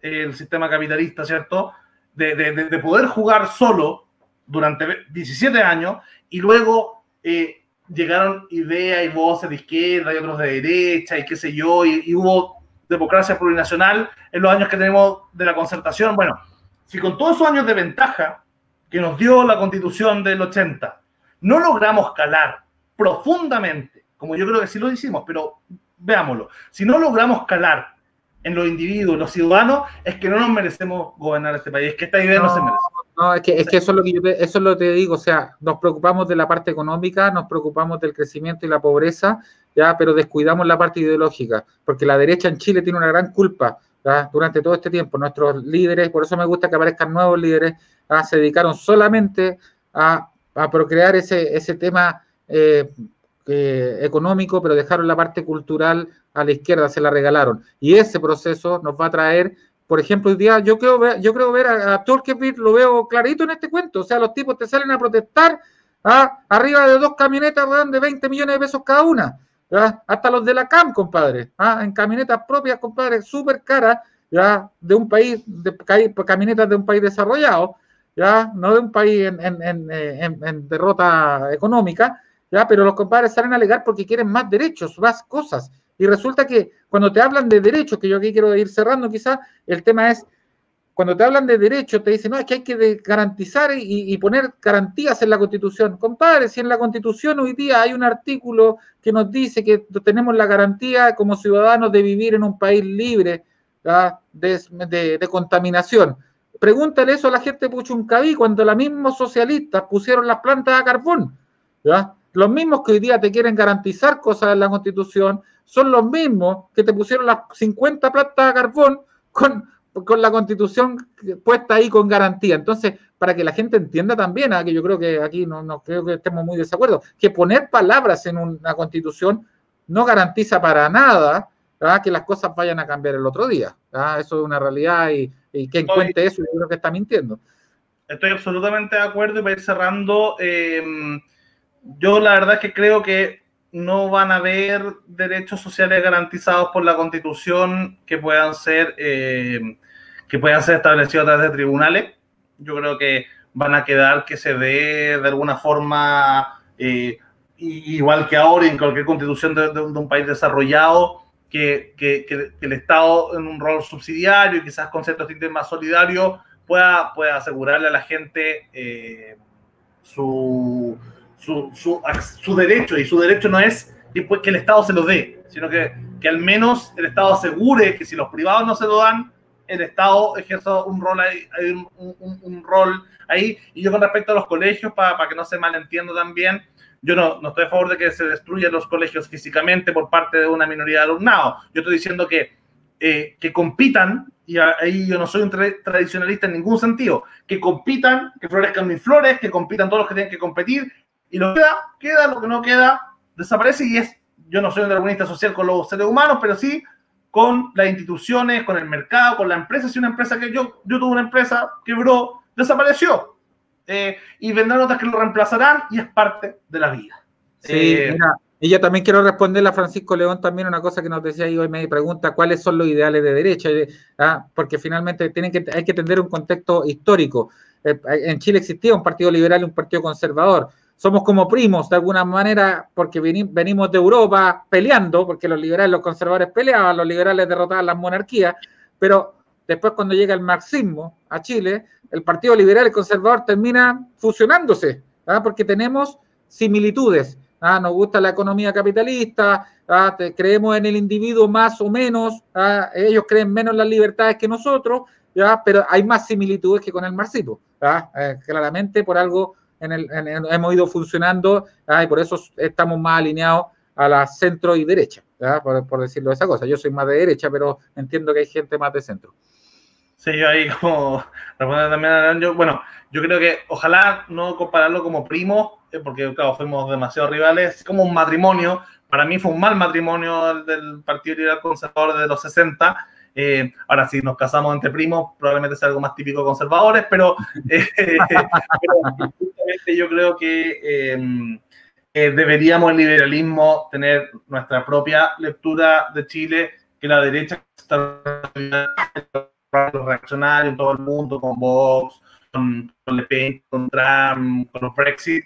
el sistema capitalista, ¿cierto? De, poder jugar solo durante 17 años y luego eh, llegaron ideas y voces de izquierda y otros de derecha y qué sé yo, y, hubo democracia plurinacional en los años que tenemos de la concertación. Bueno, si con todos esos años de ventaja que nos dio la constitución del 80, no logramos calar profundamente como yo creo que sí lo hicimos, pero veámoslo. Si no logramos calar en los individuos, en los ciudadanos, es que no nos merecemos gobernar este país, es que esta idea no, se merece. No, es que, es que eso, es lo que yo te, eso es lo que te digo, o sea, nos preocupamos de la parte económica, nos preocupamos del crecimiento y la pobreza, ya, pero descuidamos la parte ideológica, porque la derecha en Chile tiene una gran culpa durante todo este tiempo. Nuestros líderes, por eso me gusta que aparezcan nuevos líderes, se dedicaron solamente a, a procrear ese, ese tema eh, económico, pero dejaron la parte cultural a la izquierda, se la regalaron. Y ese proceso nos va a traer, por ejemplo, hoy día yo creo ver, yo creo ver a, a lo veo clarito en este cuento, o sea, los tipos te salen a protestar ¿ah? arriba de dos camionetas de 20 millones de pesos cada una, hasta los de la CAM, compadre, ¿ah? en camionetas propias, compadre, súper caras, de un país, de, camionetas de un país desarrollado, no de un país en, en, en derrota económica, ¿ya? Pero los compadres salen a alegar porque quieren más derechos, más cosas. Y resulta que cuando te hablan de derechos, que yo aquí quiero ir cerrando quizás, el tema es, cuando te hablan de derechos, te dicen, no, es que hay que garantizar y, poner garantías en la Constitución. Compadre, si en la Constitución hoy día hay un artículo que nos dice que tenemos la garantía como ciudadanos de vivir en un país libre de, de, contaminación. Pregúntale eso a la gente de Puchuncaví cuando los mismos socialistas pusieron las plantas a carbón. ¿ya? Los mismos que hoy día te quieren garantizar cosas en la Constitución son los mismos que te pusieron las 50 plantas de carbón con, con la Constitución puesta ahí con garantía. Entonces, para que la gente entienda también, ¿ah? que yo creo que aquí no, no creo que estemos muy de desacuerdo, que poner palabras en una Constitución no garantiza para nada que las cosas vayan a cambiar el otro día. Eso es una realidad y, y quien cuente eso, yo creo que está mintiendo. Estoy absolutamente de acuerdo y para ir cerrando. Eh, yo la verdad es que creo que no van a haber derechos sociales garantizados por la constitución que puedan ser, eh, que puedan ser establecidos a través de tribunales. Yo creo que van a quedar que se dé de alguna forma, eh, igual que ahora en cualquier constitución de, un país desarrollado, que, que, el Estado en un rol subsidiario y quizás con ciertos tintes más solidarios pueda, pueda asegurarle a la gente eh, su, su, su, su, derecho. Y su derecho no es que el Estado se lo dé, sino que, que al menos el Estado asegure que si los privados no se lo dan, el Estado ejerza un rol ahí, un, un, rol ahí. Y yo con respecto a los colegios, para, para que no se malentienda también, yo no, no, estoy a favor de que se destruyan los colegios físicamente por parte de una minoría de alumnado. Yo estoy diciendo que, eh, que compitan, y ahí yo no soy un tradicionalista en ningún sentido, que compitan, que florezcan mis flores, que compitan todos los que tienen que competir, y lo que queda, queda, lo que no queda, desaparece y es, yo no soy un darwinista social con los seres humanos, pero sí con las instituciones, con el mercado, con la empresa. Si una empresa que yo, yo tuve una empresa, quebró, desapareció. Eh, y vendrán otras que lo reemplazarán y es parte de la vida. Sí, eh, mira, y yo también quiero responderle a Francisco León también una cosa que nos decía ahí hoy, me pregunta cuáles son los ideales de derecha, ah, porque finalmente tienen que, hay que entender un contexto histórico. Eh, en Chile existía un partido liberal y un partido conservador somos como primos de alguna manera porque venimos de Europa peleando, porque los liberales los conservadores peleaban, los liberales derrotaban las monarquías, pero después cuando llega el marxismo a Chile, el Partido Liberal y Conservador termina fusionándose, ¿ah? porque tenemos similitudes. ¿ah? Nos gusta la economía capitalista, ¿ah? creemos en el individuo más o menos, ellos creen menos en las libertades que nosotros, pero hay más similitudes que con el marxismo. Eh, claramente por algo hemos ido funcionando y por eso estamos más alineados a la centro y derecha, por, por, decirlo esa cosa. Yo soy más de derecha, pero entiendo que hay gente más de centro. Sí, yo ahí como [LAUGHS] también a yo, bueno, yo creo que ojalá no compararlo como primo, eh, porque claro, fuimos demasiado rivales, como un matrimonio. Para mí fue un mal matrimonio del Partido Liberal Conservador de los 60, eh, ahora, si nos casamos entre primos, probablemente sea algo más típico de conservadores, pero, [LAUGHS] eh, [LAUGHS] yo creo que em, eh, deberíamos el liberalismo tener nuestra propia lectura de Chile, que la derecha está reaccionar en todo el mundo, con Vox, con, con Le Pen, con Trump, con los Brexit,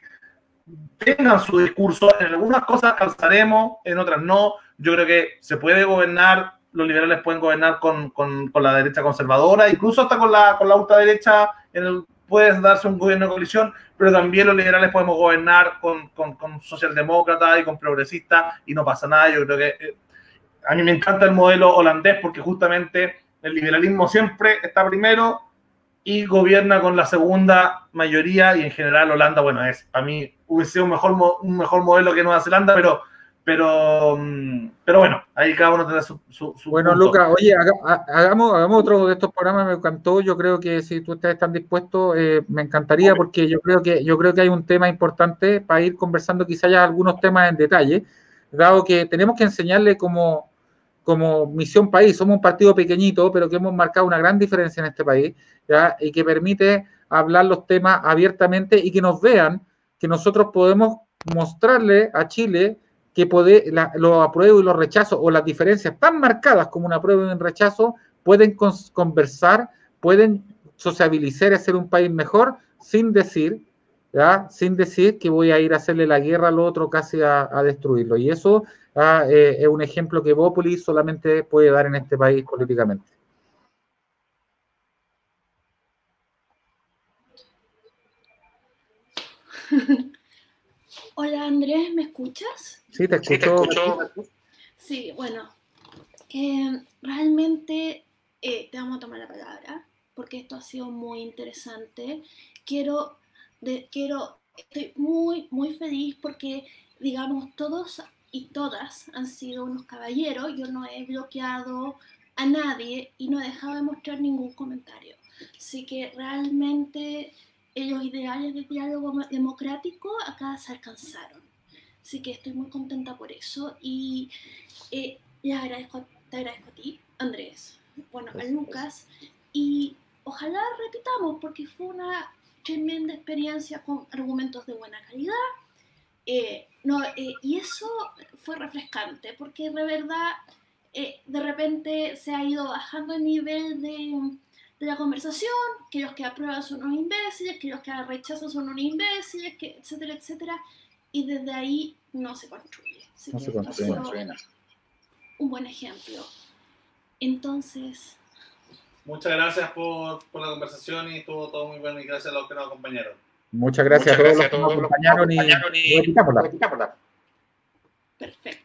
tengan su discurso. En algunas cosas alcanzaremos, en otras no. Yo creo que se puede gobernar los liberales pueden gobernar con, con, con, la derecha conservadora, incluso hasta con la, con la ultraderecha en el, puede darse un gobierno de coalición, pero también los liberales podemos gobernar con, con, con socialdemócratas y con progresistas y no pasa nada. Yo creo que eh, a mí me encanta el modelo holandés porque justamente el liberalismo siempre está primero y gobierna con la segunda mayoría y en general Holanda, bueno, es a mí hubiese sido un mejor, un mejor modelo que Nueva Zelanda, pero pero, mm, pero bueno, ahí cada uno tendrá su, su, Bueno, Lucas, oye, hagamos, hagamos otro de estos programas, me encantó. Yo creo que si tú ustedes están dispuestos, eh, me encantaría, porque yo creo que yo creo que hay un tema importante para ir conversando, quizá ya algunos temas en detalle, dado que tenemos que enseñarle como, como misión país, somos un partido pequeñito, pero que hemos marcado una gran diferencia en este país, ¿ya? y que permite hablar los temas abiertamente y que nos vean que nosotros podemos mostrarle a Chile que la, los apruebos y los rechazos o las diferencias tan marcadas como un apruebo y un rechazo pueden conversar, pueden sociabilizar y hacer un país mejor sin decir, sin decir que voy a ir a hacerle la guerra al otro casi a, destruirlo. Y eso eh, es un ejemplo que Bópoli solamente puede dar en este país políticamente. [LAUGHS] Hola Andrés, ¿me escuchas? Sí, te escucho. Sí, bueno, eh, realmente eh, te vamos a tomar la palabra porque esto ha sido muy interesante. Quiero, de, quiero, estoy muy, muy feliz porque, digamos, todos y todas han sido unos caballeros. Yo no he bloqueado a nadie y no he dejado de mostrar ningún comentario. Así que realmente los ideales de diálogo democrático acá se alcanzaron. Así que estoy muy contenta por eso y eh, agradezco, te agradezco a ti, Andrés, bueno, a Lucas y ojalá repitamos porque fue una tremenda experiencia con argumentos de buena calidad. Eh, no, eh, y eso fue refrescante porque de verdad eh, de repente se ha ido bajando el nivel de de la conversación, que los que aprueban son unos imbéciles, que los que rechazan son unos imbéciles, que, etcétera, etcétera. Y desde ahí no se construye. no se construye. Un buen ejemplo. Entonces... Muchas gracias por, por la conversación y todo, todo muy bueno y gracias a los que nos acompañaron. Muchas gracias, a todos los que nos acompañaron y, y, Perfecto.